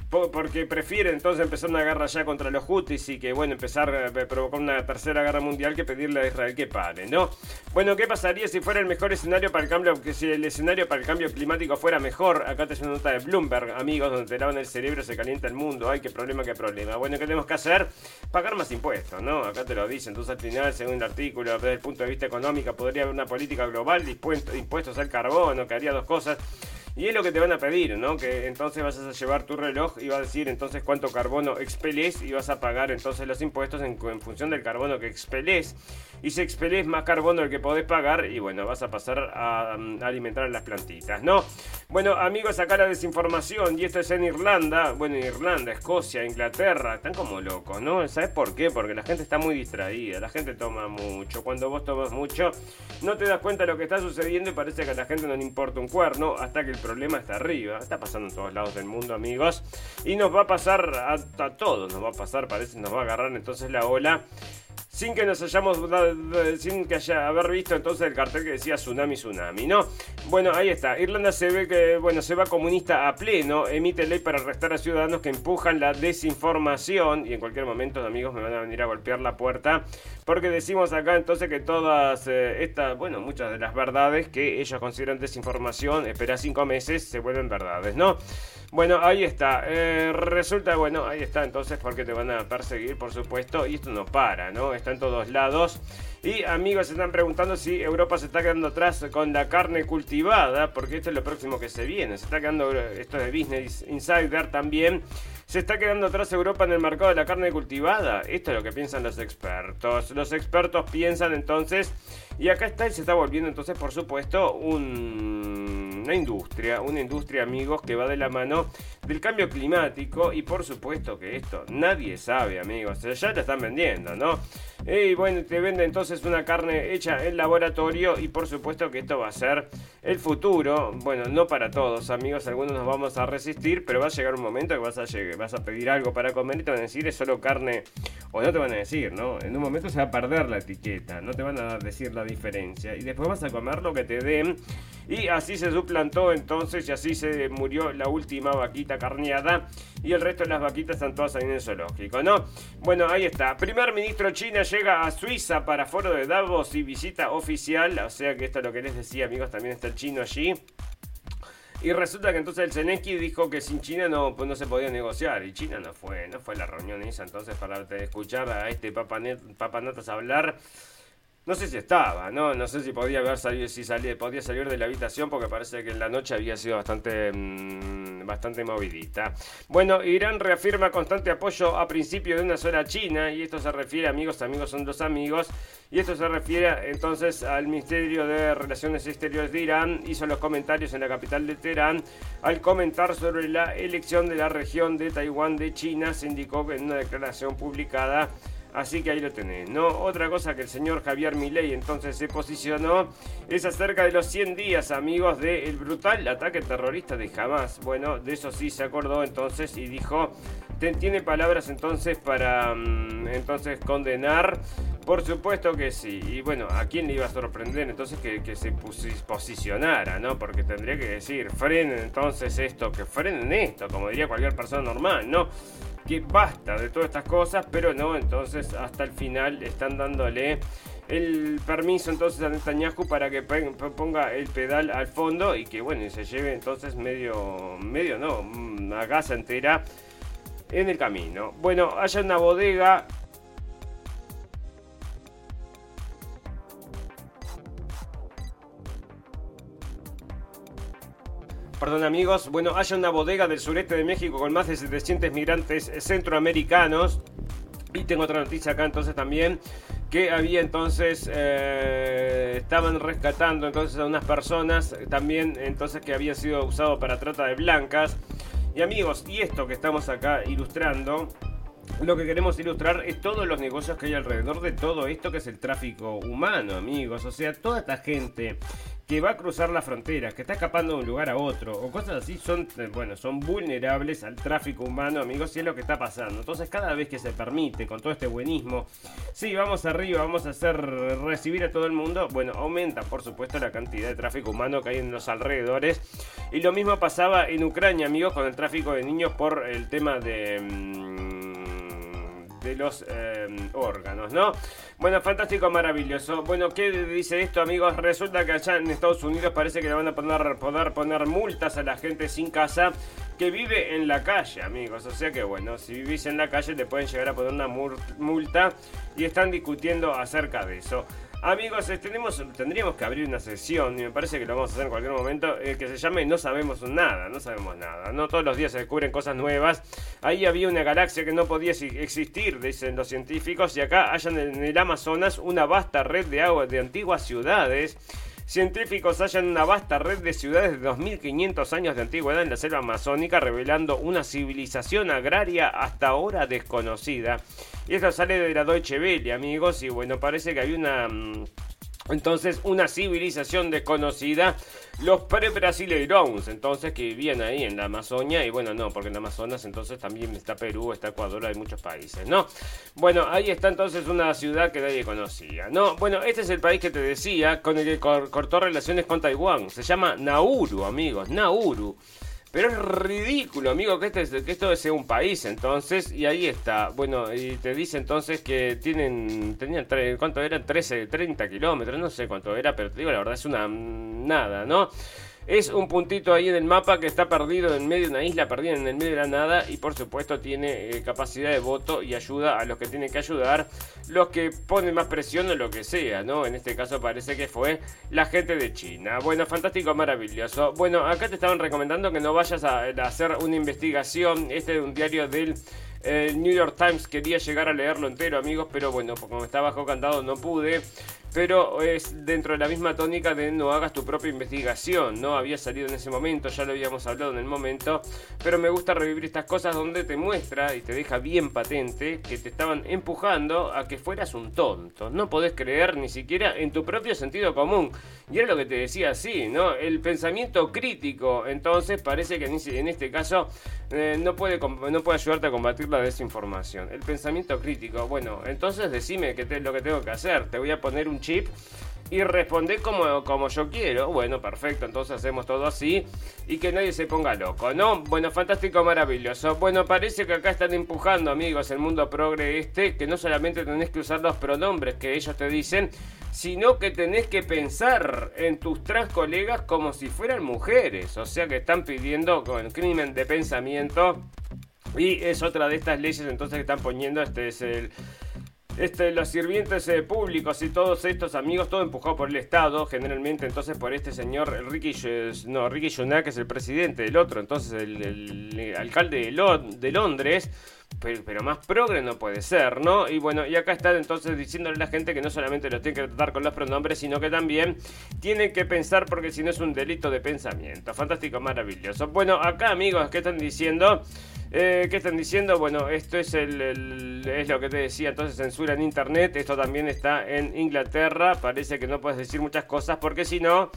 porque prefiere entonces empezar una guerra ya contra los Houthis y que, bueno, empezar a provocar una tercera guerra mundial que pedirle a Israel que pare, ¿no? Bueno, ¿qué pasaría si fuera el mejor escenario para el cambio, que si el escenario para el cambio climático fuera mejor? Acá te una nota de Bloomberg, amigos, donde te lavan el cerebro, se calienta el mundo, ay, qué problema, qué problema. Bueno, ¿qué tenemos que hacer? Pagar más impuestos, ¿no? Acá te lo dicen, entonces al final, según el artículo, desde el punto de vista económico, podría haber una política global de impuestos al carbono, que haría dos cosas y es lo que te van a pedir, ¿no? Que entonces vas a llevar tu reloj y va a decir entonces cuánto carbono expelés y vas a pagar entonces los impuestos en, función del carbono que expelés. Y si expelés más carbono el que podés pagar, y bueno, vas a pasar a, alimentar a las plantitas, ¿no? Bueno, amigos, acá la desinformación, y esto es en Irlanda, bueno, Irlanda, Escocia, Inglaterra, están como locos, ¿no? ¿Sabes por qué? Porque la gente está muy distraída, la gente toma mucho. Cuando vos tomas mucho, no te das cuenta de lo que está sucediendo y parece que a la gente no le importa un cuerno hasta que el problema está arriba. Está pasando en todos lados del mundo, amigos. Y nos va a pasar a, todos, nos va a pasar, parece, nos va a agarrar entonces la ola sin que nos hayamos sin que haya haber visto entonces el cartel que decía tsunami tsunami, ¿no? Bueno, ahí está. Irlanda se ve que bueno, se va comunista a pleno, emite ley para arrestar a ciudadanos que empujan la desinformación y en cualquier momento, amigos, me van a venir a golpear la puerta porque decimos acá entonces que todas eh, estas, bueno, muchas de las verdades que ellos consideran desinformación, espera cinco meses, se vuelven verdades, ¿no? Bueno, ahí está. Eh, resulta, bueno, ahí está entonces porque te van a perseguir, por supuesto, y esto no para, ¿no? Está en todos lados. Y amigos se están preguntando si Europa se está quedando atrás con la carne cultivada, porque esto es lo próximo que se viene. Se está quedando, esto de Business Insider también, se está quedando atrás Europa en el mercado de la carne cultivada. Esto es lo que piensan los expertos. Los expertos piensan entonces, y acá está y se está volviendo entonces, por supuesto, una industria, una industria, amigos, que va de la mano del cambio climático y por supuesto que esto nadie sabe, amigos. Ya te están vendiendo, ¿no? Y bueno, te vende entonces una carne hecha en laboratorio y por supuesto que esto va a ser el futuro. Bueno, no para todos, amigos, algunos nos vamos a resistir, pero va a llegar un momento que vas a, vas a pedir algo para comer y te van a decir es solo carne, o no te van a decir, ¿no? En un momento se va a perder la etiqueta, no te van a decir la diferencia y después vas a comer lo que te den y así se suplantó entonces y así se murió la última vaquita carneada y el resto de las vaquitas están todas ahí en el zoológico, ¿no? Bueno, ahí está. Primer ministro China llega a Suiza para foro de Davos y visita oficial. O sea que esto es lo que les decía, amigos, también está el chino allí. Y resulta que entonces el Zelensky dijo que sin China no, pues no se podía negociar. Y China no fue, no fue la reunión esa. Entonces, para escuchar a este papanatas hablar, no sé si estaba, ¿no? No sé si podía haber salido, si salía, podía salir de la habitación porque parece que en la noche había sido bastante, mm, bastante movidita. Bueno, Irán reafirma constante apoyo a principio de una sola China y esto se refiere, amigos, amigos son dos amigos, y esto se refiere entonces al Ministerio de Relaciones Exteriores de Irán, hizo los comentarios en la capital de Teherán al comentar sobre la elección de la región de Taiwán de China, se indicó en una declaración publicada Así que ahí lo tenés, ¿no? Otra cosa que el señor Javier Milei entonces se posicionó es acerca de los 100 días, amigos, del brutal ataque terrorista de Hamas. Bueno, de eso sí se acordó entonces y dijo, tiene palabras entonces para mm, entonces condenar. Por supuesto que sí. Y bueno, ¿a quién le iba a sorprender entonces que, que se posicionara, ¿no? Porque tendría que decir, frenen entonces esto, que frenen esto, como diría cualquier persona normal, ¿no? Que basta de todas estas cosas, pero no, entonces hasta el final están dándole el permiso entonces a Netanyahu para que ponga el pedal al fondo y que bueno, se lleve entonces medio, medio no, una casa entera en el camino. Bueno, haya una bodega Perdón amigos, bueno, haya una bodega del sureste de México con más de 700 migrantes centroamericanos Y tengo otra noticia acá entonces también que había entonces eh, estaban rescatando entonces a unas personas también entonces que habían sido usados para trata de blancas. Y amigos, y esto que estamos acá ilustrando lo que queremos ilustrar es todos los negocios que hay alrededor de todo esto que es el tráfico humano, amigos. O sea, toda esta gente que va a cruzar la frontera, que está escapando de un lugar a otro, o cosas así, son, eh, bueno, son vulnerables al tráfico humano, amigos, y es lo que está pasando. Entonces, cada vez que se permite, con todo este buenismo, sí, vamos arriba, vamos a hacer recibir a todo el mundo, bueno, aumenta, por supuesto, la cantidad de tráfico humano que hay en los alrededores. Y lo mismo pasaba en Ucrania, amigos, con el tráfico de niños por el tema de... Mm, de los em, órganos, ¿no? Bueno, fantástico, maravilloso. Bueno, ¿qué dice esto, amigos? Resulta que allá en Estados Unidos parece que le van a poder poner multas a la gente sin casa que vive en la calle, amigos. O sea que, bueno, si vivís en la calle te pueden llegar a poner una multa y están discutiendo acerca de eso. Amigos, tenemos, tendríamos que abrir una sesión, y me parece que lo vamos a hacer en cualquier momento, eh, que se llame No sabemos nada, no sabemos nada. No todos los días se descubren cosas nuevas. Ahí había una galaxia que no podía existir, dicen los científicos, y acá hayan en el Amazonas una vasta red de agua de antiguas ciudades. Científicos hallan una vasta red de ciudades de 2500 años de antigüedad en la selva amazónica, revelando una civilización agraria hasta ahora desconocida. Y esto sale de la Deutsche Welle, amigos. Y bueno, parece que hay una. Entonces, una civilización desconocida, los pre-brasileiros, entonces que vivían ahí en la Amazonia, y bueno, no, porque en Amazonas entonces también está Perú, está Ecuador, hay muchos países, ¿no? Bueno, ahí está entonces una ciudad que nadie conocía, ¿no? Bueno, este es el país que te decía, con el que cortó relaciones con Taiwán, se llama Nauru, amigos, Nauru. Pero es ridículo, amigo, que, este, que esto sea un país, entonces, y ahí está. Bueno, y te dice entonces que tienen, tenían, ¿cuánto eran? 13, 30 kilómetros, no sé cuánto era, pero te digo, la verdad es una nada, ¿no? Es un puntito ahí en el mapa que está perdido en medio de una isla, perdida en el medio de la nada y por supuesto tiene eh, capacidad de voto y ayuda a los que tienen que ayudar, los que ponen más presión o lo que sea, ¿no? En este caso parece que fue la gente de China. Bueno, fantástico, maravilloso. Bueno, acá te estaban recomendando que no vayas a, hacer una investigación, este es un diario del... Eh, New York Times quería llegar a leerlo entero, amigos, pero bueno, como está bajo cantado no pude pero es dentro de la misma tónica de no hagas tu propia investigación, ¿no? Había salido en ese momento, ya lo habíamos hablado en el momento, pero me gusta revivir estas cosas donde te muestra y te deja bien patente que te estaban empujando a que fueras un tonto. No podés creer ni siquiera en tu propio sentido común. Y era lo que te decía así, ¿no? El pensamiento crítico, entonces parece que en este caso eh, no, puede, no puede ayudarte a combatir la desinformación. El pensamiento crítico, bueno, entonces decime qué es lo que tengo que hacer. Te voy a poner un chip y responde como, como yo quiero. Bueno, perfecto, entonces hacemos todo así y que nadie se ponga loco, ¿no? Bueno, fantástico, maravilloso. Bueno, parece que acá están empujando, amigos, el mundo progre este, que no solamente tenés que usar los pronombres que ellos te dicen, sino que tenés que pensar en tus trans colegas como si fueran mujeres. O sea que están pidiendo con el crimen de pensamiento. Y es otra de estas leyes entonces que están poniendo, este es el este, los sirvientes eh, públicos y todos estos amigos, todo empujado por el Estado, generalmente entonces por este señor Ricky, no, Ricky Sunak, que es el presidente del otro, entonces el, alcalde de, Londres, pero, más progre no puede ser, ¿no? Y bueno, y acá están entonces diciéndole a la gente que no solamente lo tiene que tratar con los pronombres, sino que también tienen que pensar porque si no es un delito de pensamiento. Fantástico, maravilloso. Bueno, acá amigos, ¿qué están diciendo? Eh, ¿Qué están diciendo? Bueno, esto es, el, es lo que te decía, entonces censura en internet, esto también está en Inglaterra, parece que no puedes decir muchas cosas porque si no...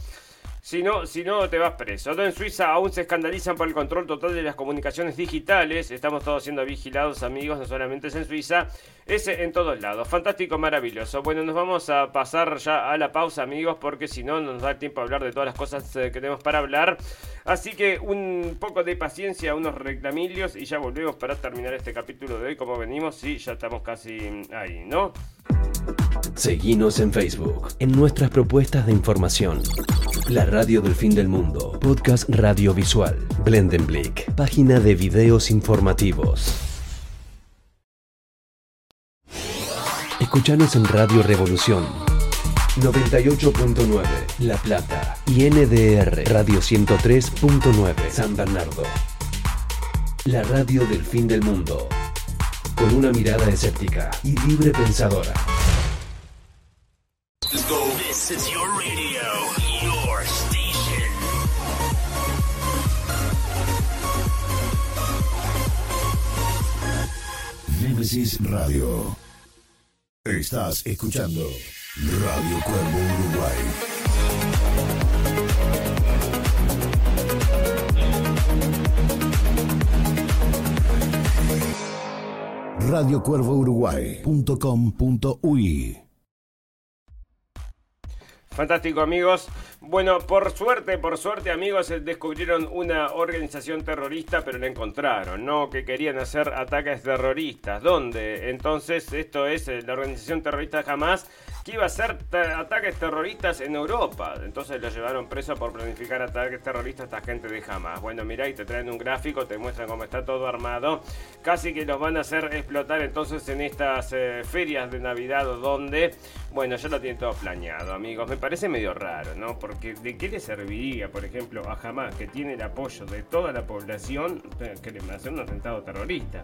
Si no, te vas preso. En Suiza aún se escandalizan por el control total de las comunicaciones digitales. Estamos todos siendo vigilados, amigos, no solamente es en Suiza, es en todos lados. Fantástico, maravilloso. Bueno, nos vamos a pasar ya a la pausa, amigos, porque si no, no nos da tiempo a hablar de todas las cosas eh, que tenemos para hablar. Así que un poco de paciencia, unos reclamillos y ya volvemos para terminar este capítulo de hoy como venimos y ya estamos casi ahí, ¿no? Seguimos en Facebook, en nuestras propuestas de información. La radio del fin del mundo, podcast radiovisual, Blendenblick, página de videos informativos. Escuchanos en Radio Revolución 98.9 La Plata y NDR Radio 103.9 San Bernardo. La radio del fin del mundo con una mirada escéptica y libre pensadora. This is your radio, your station. Nemesis Radio. Estás escuchando Radio Cuervo Uruguay. radiocuervouruguay.com.uy Fantástico amigos. Bueno, por suerte, por suerte amigos, eh, descubrieron una organización terrorista, pero la encontraron, ¿no? Que querían hacer ataques terroristas. ¿Dónde? Entonces, esto es eh, la organización terrorista Hamas, que iba a hacer ataques terroristas en Europa. Entonces lo llevaron preso por planificar ataques terroristas a esta gente de Hamas. Bueno, mirá, y te traen un gráfico, te muestran cómo está todo armado. Casi que los van a hacer explotar entonces en estas eh, ferias de Navidad, donde, bueno, ya lo tienen todo planeado, amigos. Me parece medio raro, ¿no? ¿De qué le serviría, por ejemplo, a Hamas, que tiene el apoyo de toda la población, que le hacer un atentado terrorista?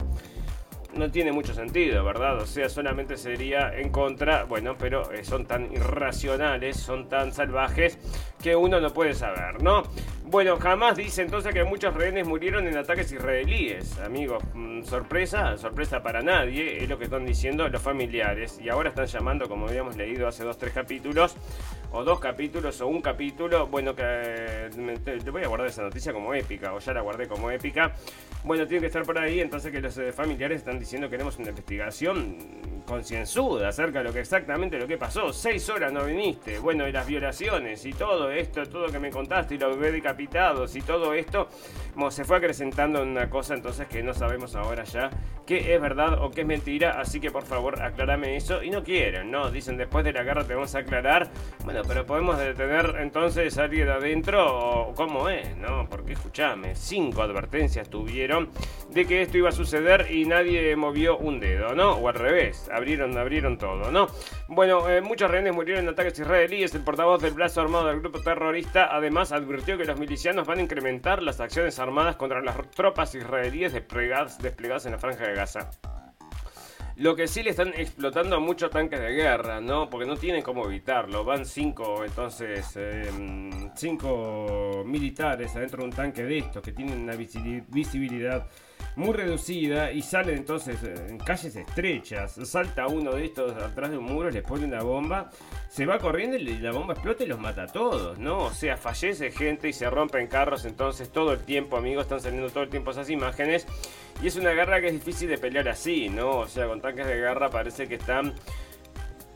no tiene mucho sentido, ¿verdad? O sea, solamente sería en contra, bueno, pero eh, son tan irracionales, son tan salvajes que uno no puede saber, ¿no? Bueno, jamás dice entonces que muchos rehenes murieron en ataques israelíes, amigos. Mm, sorpresa, sorpresa para nadie, es lo que están diciendo los familiares. Y ahora están llamando, como habíamos leído hace dos, tres capítulos, o dos capítulos, o un capítulo. Bueno, que eh, te voy a guardar esa noticia como épica, o ya la guardé como épica. Bueno, tiene que estar por ahí, entonces que los eh, familiares están diciendo que queremos una investigación concienzuda acerca de lo que exactamente lo que pasó. Seis horas no viniste. Bueno, y las violaciones y todo esto, todo lo que me contaste y los bebés y todo esto, se fue acrecentando en una cosa entonces que no sabemos ahora ya qué es verdad o qué es mentira. Así que por favor aclarame eso. Y no quieren, ¿no? Dicen después de la guerra te vamos a aclarar. Bueno, pero podemos detener entonces a alguien adentro o cómo es, ¿no? Porque escúchame, cinco advertencias tuvieron de que esto iba a suceder y nadie movió un dedo, ¿no? O al revés abrieron, abrieron todo, ¿no? Bueno, eh, muchos rehenes murieron en ataques israelíes. El portavoz del brazo armado del grupo terrorista además advirtió que los milicianos van a incrementar las acciones armadas contra las tropas israelíes desplegadas, en la franja de Gaza. Lo que sí le están explotando a muchos tanques de guerra, ¿no? Porque no tienen cómo evitarlo. Van cinco, entonces, em, cinco militares adentro de un tanque de estos que tienen una visibilidad muy reducida y sale entonces en calles estrechas. Salta uno de estos atrás de un muro, les pone una bomba, se va corriendo y la bomba explota y los mata a todos, ¿no? O sea, fallece gente y se rompen carros entonces todo el tiempo, amigos, están saliendo todo el tiempo esas imágenes. Y es una guerra que es difícil de pelear así, ¿no? O sea, con tanques de guerra parece que están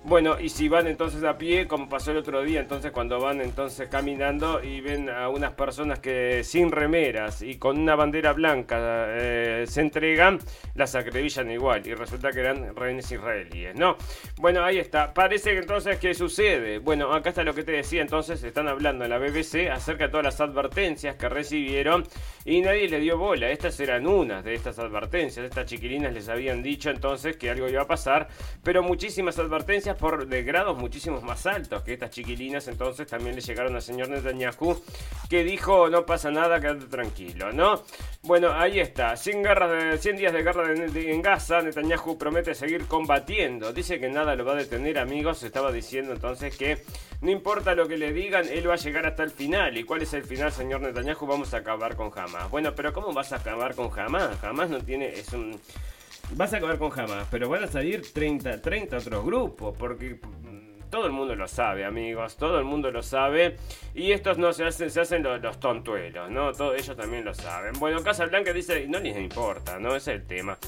bueno, y si van entonces a pie, como pasó el otro día, entonces cuando van entonces caminando y ven a unas personas que sin remeras y con una bandera blanca eh, se entregan, las acribillan igual y resulta que eran rehenes israelíes, ¿no? Bueno, ahí está. Parece que entonces, ¿qué sucede? Bueno, acá está lo que te decía, entonces están hablando en la BBC acerca de todas las advertencias que recibieron y nadie le dio bola. Estas eran unas de estas advertencias. Estas chiquilinas les habían dicho entonces que algo iba a pasar, pero muchísimas advertencias por de grados muchísimos más altos que estas chiquilinas. Entonces también le llegaron al señor Netanyahu que dijo no pasa nada, quédate tranquilo, ¿no? Bueno, ahí está. 100, de, 100 días de guerra en Gaza, Netanyahu promete seguir combatiendo. Dice que nada lo va a detener, amigos. Estaba diciendo entonces que no importa lo que le digan, él va a llegar hasta el final. ¿Y cuál es el final, señor Netanyahu? Vamos a acabar con Hamas. Bueno, pero ¿cómo vas a acabar con Hamas? Hamas no tiene... Es un vas a acabar con Hamas, pero van a salir 30, 30 otros grupos, porque mm, todo el mundo lo sabe, amigos, todo el mundo lo sabe. Y estos no se hacen, se hacen los, tontuelos, ¿no? Todos ellos también lo saben. Bueno, Casa Blanca dice, no les importa, ¿no? Ese es el tema.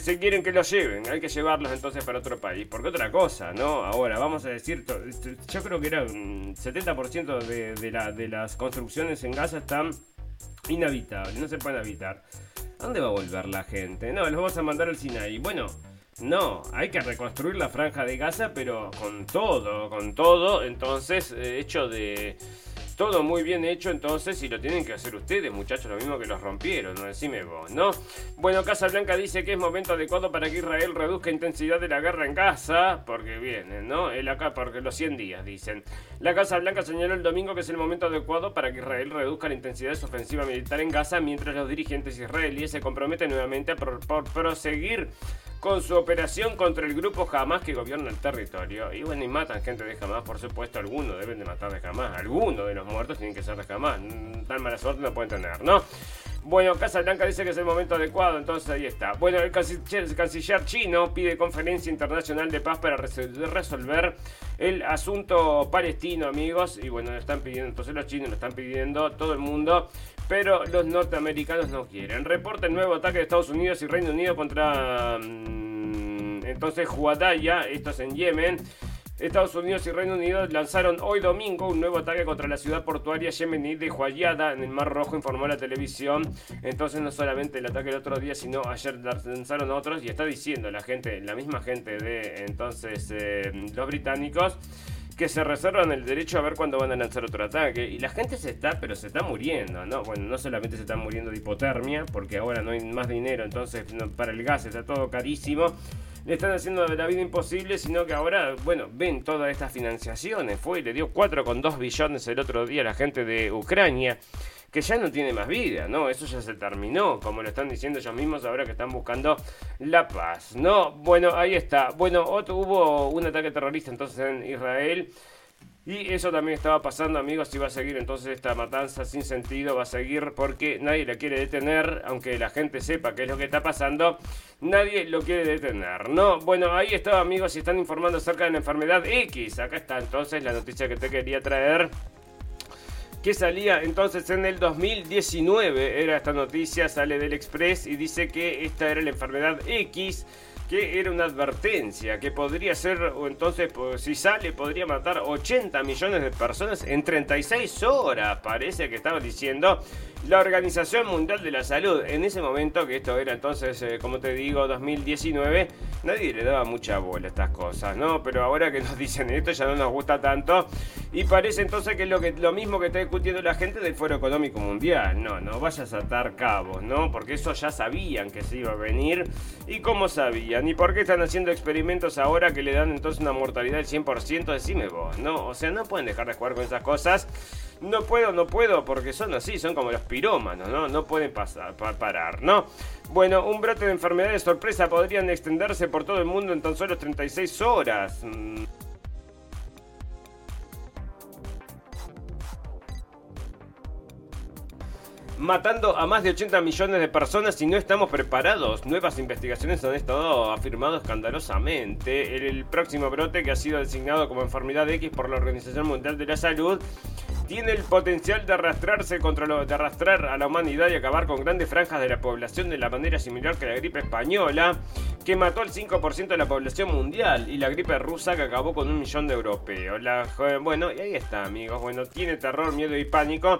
Si quieren que los lleven, hay que llevarlos entonces para otro país. Porque otra cosa, ¿no? Ahora, vamos a decir, yo creo que era un 70% de, de, de las construcciones en Gaza están inhabitables, no se pueden habitar. ¿A dónde va a volver la gente? No, los vamos a mandar al Sinaí. Bueno, no, hay que reconstruir la franja de Gaza, pero con todo, con todo, entonces, eh, hecho de todo muy bien hecho entonces y lo tienen que hacer ustedes, muchachos, lo mismo que los rompieron, no decime vos, ¿no? Bueno, Casa Blanca dice que es momento adecuado para que Israel reduzca intensidad de la guerra en Gaza, porque viene, ¿no? El acá, porque los 100 días, dicen. La Casa Blanca señaló el domingo que es el momento adecuado para que Israel reduzca la intensidad de su ofensiva militar en Gaza, mientras los dirigentes israelíes se comprometen nuevamente a proseguir con su operación contra el grupo Hamas que gobierna el territorio. Y bueno, y matan gente de Hamas, por supuesto, algunos deben de matar de Hamas, algunos de los muertos tienen que ser de Hamas, mm, tan mala suerte no pueden tener, ¿no? Bueno, Casa Blanca dice que es el momento adecuado, entonces ahí está. Bueno, el canciller, el canciller chino pide conferencia internacional de paz para resolver el asunto palestino, amigos. Y bueno, lo están pidiendo, entonces los chinos lo están pidiendo, todo el mundo pero los norteamericanos no quieren. Reporta el nuevo ataque de Estados Unidos y Reino Unido contra mm, entonces Huadaya, esto es en Yemen. Estados Unidos y Reino Unido lanzaron hoy domingo un nuevo ataque contra la ciudad portuaria yemení de Huayada en el Mar Rojo, informó la televisión. Entonces no solamente el ataque el otro día, sino ayer lanzaron otros y está diciendo la gente, la misma gente de entonces eh, los británicos que se reservan el derecho a ver cuándo van a lanzar otro ataque. Y la gente se está, pero se está muriendo, ¿no? Bueno, no solamente se están muriendo de hipotermia, porque ahora no hay más dinero, entonces para el gas está todo carísimo. Le están haciendo la vida imposible, sino que ahora, bueno, ven todas estas financiaciones. Fue le dio 4,2 billones el otro día a la gente de Ucrania que ya no tiene más vida, ¿no? Eso ya se terminó, como lo están diciendo ellos mismos ahora que están buscando la paz, ¿no? Bueno, ahí está. Bueno, otro, hubo un ataque terrorista entonces en Israel. Y eso también estaba pasando, amigos, y va a seguir entonces esta matanza sin sentido, va a seguir porque nadie la quiere detener, aunque la gente sepa qué es lo que está pasando, nadie lo quiere detener, ¿no? Bueno, ahí está, amigos, y están informando acerca de la enfermedad X. Acá está entonces la noticia que te quería traer que salía entonces en el 2019. Era esta noticia, sale del Express y dice que esta era la enfermedad X que era una advertencia, que podría ser, o entonces si sale, podría matar 80 millones de personas en 36 horas, parece que estaba diciendo la Organización Mundial de la Salud. En ese momento, que esto era entonces, eh, como te digo, 2019, nadie le daba mucha bola a estas cosas, ¿no? Pero ahora que nos dicen esto ya no nos gusta tanto. Y parece entonces que es lo, que, lo mismo que está discutiendo la gente del Foro Económico Mundial. No, no vayas a atar cabos, ¿no? Porque eso ya sabían que se iba a venir. ¿Y cómo sabían? ¿Y por qué están haciendo experimentos ahora que le dan entonces una mortalidad del 100%? Decime vos, ¿no? O sea, no pueden dejar de jugar con esas cosas. No puedo, no puedo, porque son así, son como los pirómanos, ¿no? No pueden pasar, parar, ¿no? Bueno, un brote de enfermedades sorpresa podrían extenderse por todo el mundo en tan solo 36 horas. Mm. Matando a más de 80 millones de personas y no estamos preparados. Nuevas investigaciones han estado afirmado escandalosamente. El, próximo brote que ha sido designado como enfermedad X por la Organización Mundial de la Salud tiene el potencial de arrastrarse contra lo, de arrastrar a la humanidad y acabar con grandes franjas de la población de la manera similar que la gripe española, que mató al 5% de la población mundial, y la gripe rusa que acabó con un millón de europeos. bueno, y ahí está, amigos. Bueno, tiene terror, miedo y pánico.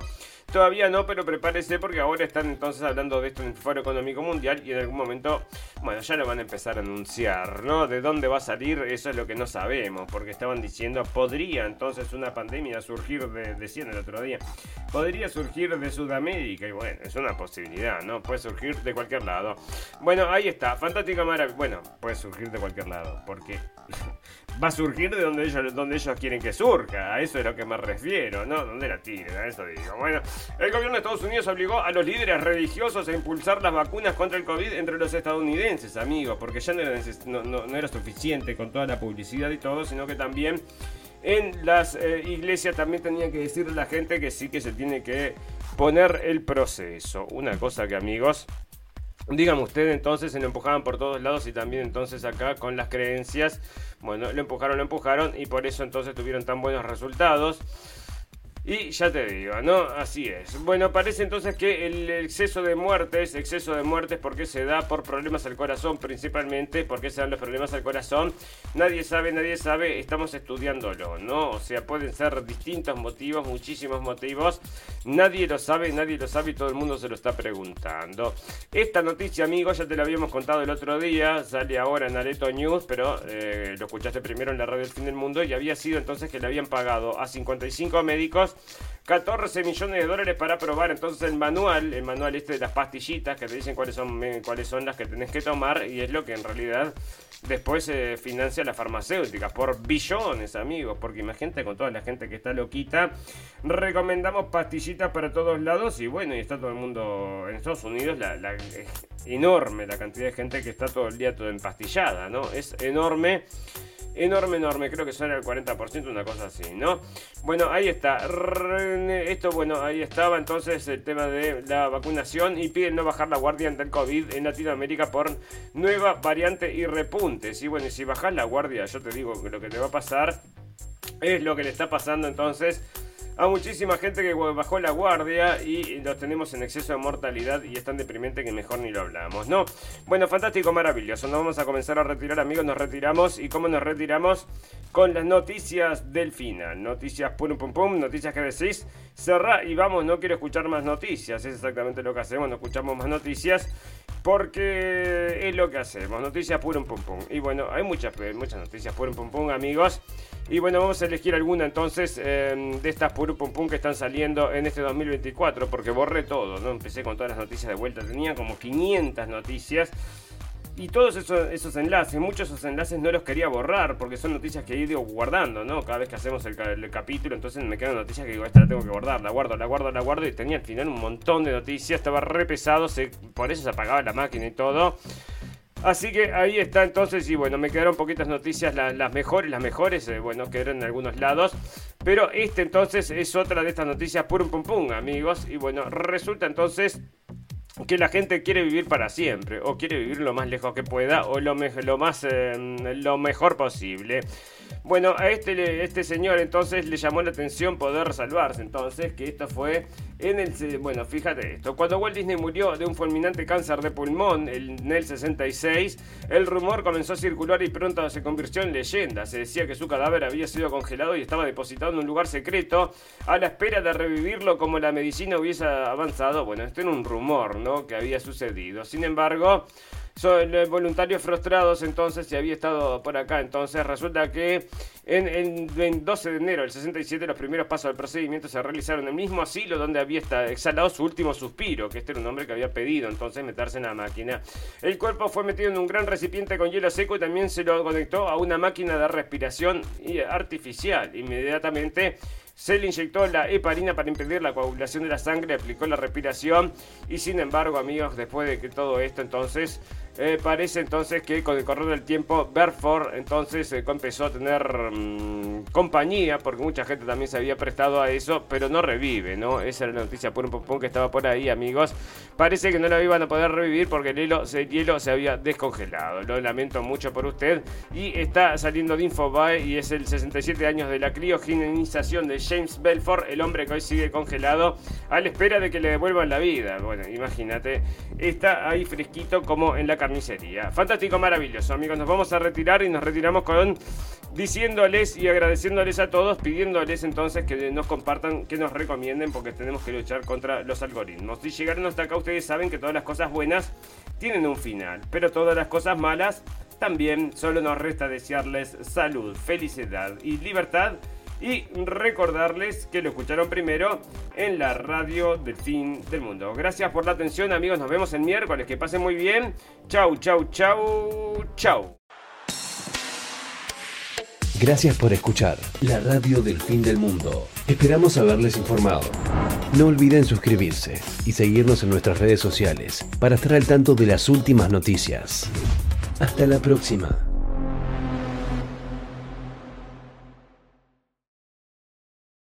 Todavía no, pero prepárese porque ahora están entonces hablando de esto en el Foro Económico Mundial y en algún momento, bueno, ya lo van a empezar a anunciar, ¿no? De dónde va a salir, eso es lo que no sabemos, porque estaban diciendo, podría entonces una pandemia surgir de, decían el otro día, podría surgir de Sudamérica y bueno, es una posibilidad, ¿no? Puede surgir de cualquier lado. Bueno, ahí está, fantástica maravilla, bueno, puede surgir de cualquier lado, porque va a surgir de donde ellos, donde ellos quieren que surja. A eso es a lo que me refiero, ¿no? Donde la tiren, a eso digo. Bueno, el gobierno de Estados Unidos obligó a los líderes religiosos a impulsar las vacunas contra el COVID entre los estadounidenses, amigos, porque ya no era, suficiente con toda la publicidad y todo, sino que también en las eh, iglesias también tenía que decirle a la gente que sí que se tiene que poner el proceso. Una cosa que, amigos, Dígame usted, entonces se lo empujaban por todos lados y también entonces acá con las creencias, bueno, lo empujaron, lo empujaron y por eso entonces tuvieron tan buenos resultados. Y ya te digo, ¿no? Así es. Bueno, parece entonces que el exceso de muertes, exceso de muertes, porque se da por problemas al corazón principalmente? porque se dan los problemas al corazón? Nadie sabe, nadie sabe, estamos estudiándolo, ¿no? O sea, pueden ser distintos motivos, muchísimos motivos. Nadie lo sabe, nadie lo sabe y todo el mundo se lo está preguntando. Esta noticia, amigos, ya te la habíamos contado el otro día, sale ahora en Areto News, pero eh, lo escuchaste primero en la radio del fin del mundo y había sido entonces que le habían pagado a 55 médicos amigos. 14 millones de dólares para probar entonces el manual, el manual este de las pastillitas que te dicen cuáles son, eh, cuáles son las que tenés que tomar y es lo que en realidad después se financia la farmacéutica por billones, amigos, porque imagínate con toda la gente que está loquita, recomendamos pastillitas para todos lados y bueno, y está todo el mundo en Estados Unidos, la, la enorme la cantidad de gente que está todo el día todo empastillada, ¿no? Es enorme enorme, enorme. Creo que son el 40%, una cosa así, ¿no? Bueno, ahí está. Esto, bueno, ahí estaba entonces el tema de la vacunación y piden no bajar la guardia ante el COVID en Latinoamérica por nueva variante y repuntes. Y bueno, si bajas la guardia, yo te digo que lo que te va a pasar es lo que le está pasando entonces a muchísima gente que bajó la guardia y los tenemos en exceso de mortalidad y es tan deprimente que mejor ni lo hablamos, ¿no? Bueno, fantástico, maravilloso. Nos vamos a comenzar a retirar, amigos. Nos retiramos. ¿Y cómo nos retiramos? Con las noticias del final. Noticias pum pum pum, noticias que decís. Cerrá y vamos, no quiero escuchar más noticias. Es exactamente lo que hacemos, no escuchamos más noticias. Porque es lo que hacemos, noticias pum pum pum. Y bueno, hay muchas, muchas noticias pum pum pum, amigos. Y bueno, vamos a elegir alguna entonces em, de estas pum pum pum que están saliendo en este 2024. Porque borré todo, ¿no? Empecé con todas las noticias de vuelta. Tenía como 500 noticias. Y todos esos, enlaces, muchos esos enlaces no los quería borrar porque son noticias que he ido guardando, ¿no? Cada vez que hacemos el, capítulo, entonces me quedan noticias que digo, esta la tengo que guardar, la guardo, la guardo, la guardo. Y tenía al final un montón de noticias, estaba re pesado, por eso se apagaba la máquina y todo. Así que ahí está entonces, y bueno, me quedaron poquitas noticias, las mejores, las mejores, eh, bueno, que eran en algunos lados. Pero este entonces es otra de estas noticias pum pum pum, amigos. Y bueno, resulta entonces que la gente quiere vivir para siempre o quiere vivir lo más lejos que pueda o lo, más eh, lo mejor posible. Bueno, a este, este señor entonces le llamó la atención poder salvarse. Entonces, que esto fue en el. Bueno, fíjate esto. Cuando Walt Disney murió de un fulminante cáncer de pulmón en el 66, el rumor comenzó a circular y pronto se convirtió en leyenda. Se decía que su cadáver había sido congelado y estaba depositado en un lugar secreto a la espera de revivirlo como la medicina hubiese avanzado. Bueno, esto era un rumor, ¿no? Que había sucedido. Sin embargo. Son voluntarios frustrados entonces y había estado por acá. Entonces resulta que en, el 12 de enero del 67 los primeros pasos del procedimiento se realizaron en el mismo asilo donde había exhalado su último suspiro, que este era un hombre que había pedido entonces meterse en la máquina. El cuerpo fue metido en un gran recipiente con hielo seco y también se lo conectó a una máquina de respiración artificial. Inmediatamente se le inyectó la heparina para impedir la coagulación de la sangre, aplicó la respiración y sin embargo, amigos, después de que todo esto entonces eh, parece entonces que con el correr del tiempo Berford entonces eh, empezó a tener mm, compañía porque mucha gente también se había prestado a eso, pero no revive, ¿no? Esa era la noticia por un poco que estaba por ahí, amigos. Parece que no lo iban a poder revivir porque el hielo, el hielo se había descongelado. Lo lamento mucho por usted. Y está saliendo de Infobae y es el 67 años de la criogenización de James Belfort, el hombre que hoy sigue congelado a la espera de que le devuelvan la vida. Bueno, imagínate, está ahí fresquito como en la carnicería. Fantástico, maravilloso, amigos. Nos vamos a retirar y nos retiramos con diciéndoles y agradeciéndoles a todos, pidiéndoles entonces que nos compartan, que nos recomienden, porque tenemos que luchar contra los algoritmos. Si llegaron hasta acá, ustedes saben que todas las cosas buenas tienen un final, pero todas las cosas malas también. Solo nos resta desearles salud, felicidad y libertad. Y recordarles que lo escucharon primero en la radio del fin del mundo. Gracias por la atención amigos, nos vemos el miércoles, que pasen muy bien. Chau, chau, chau, chau. Gracias por escuchar la radio del fin del mundo. Esperamos haberles informado. No olviden suscribirse y seguirnos en nuestras redes sociales para estar al tanto de las últimas noticias. Hasta la próxima.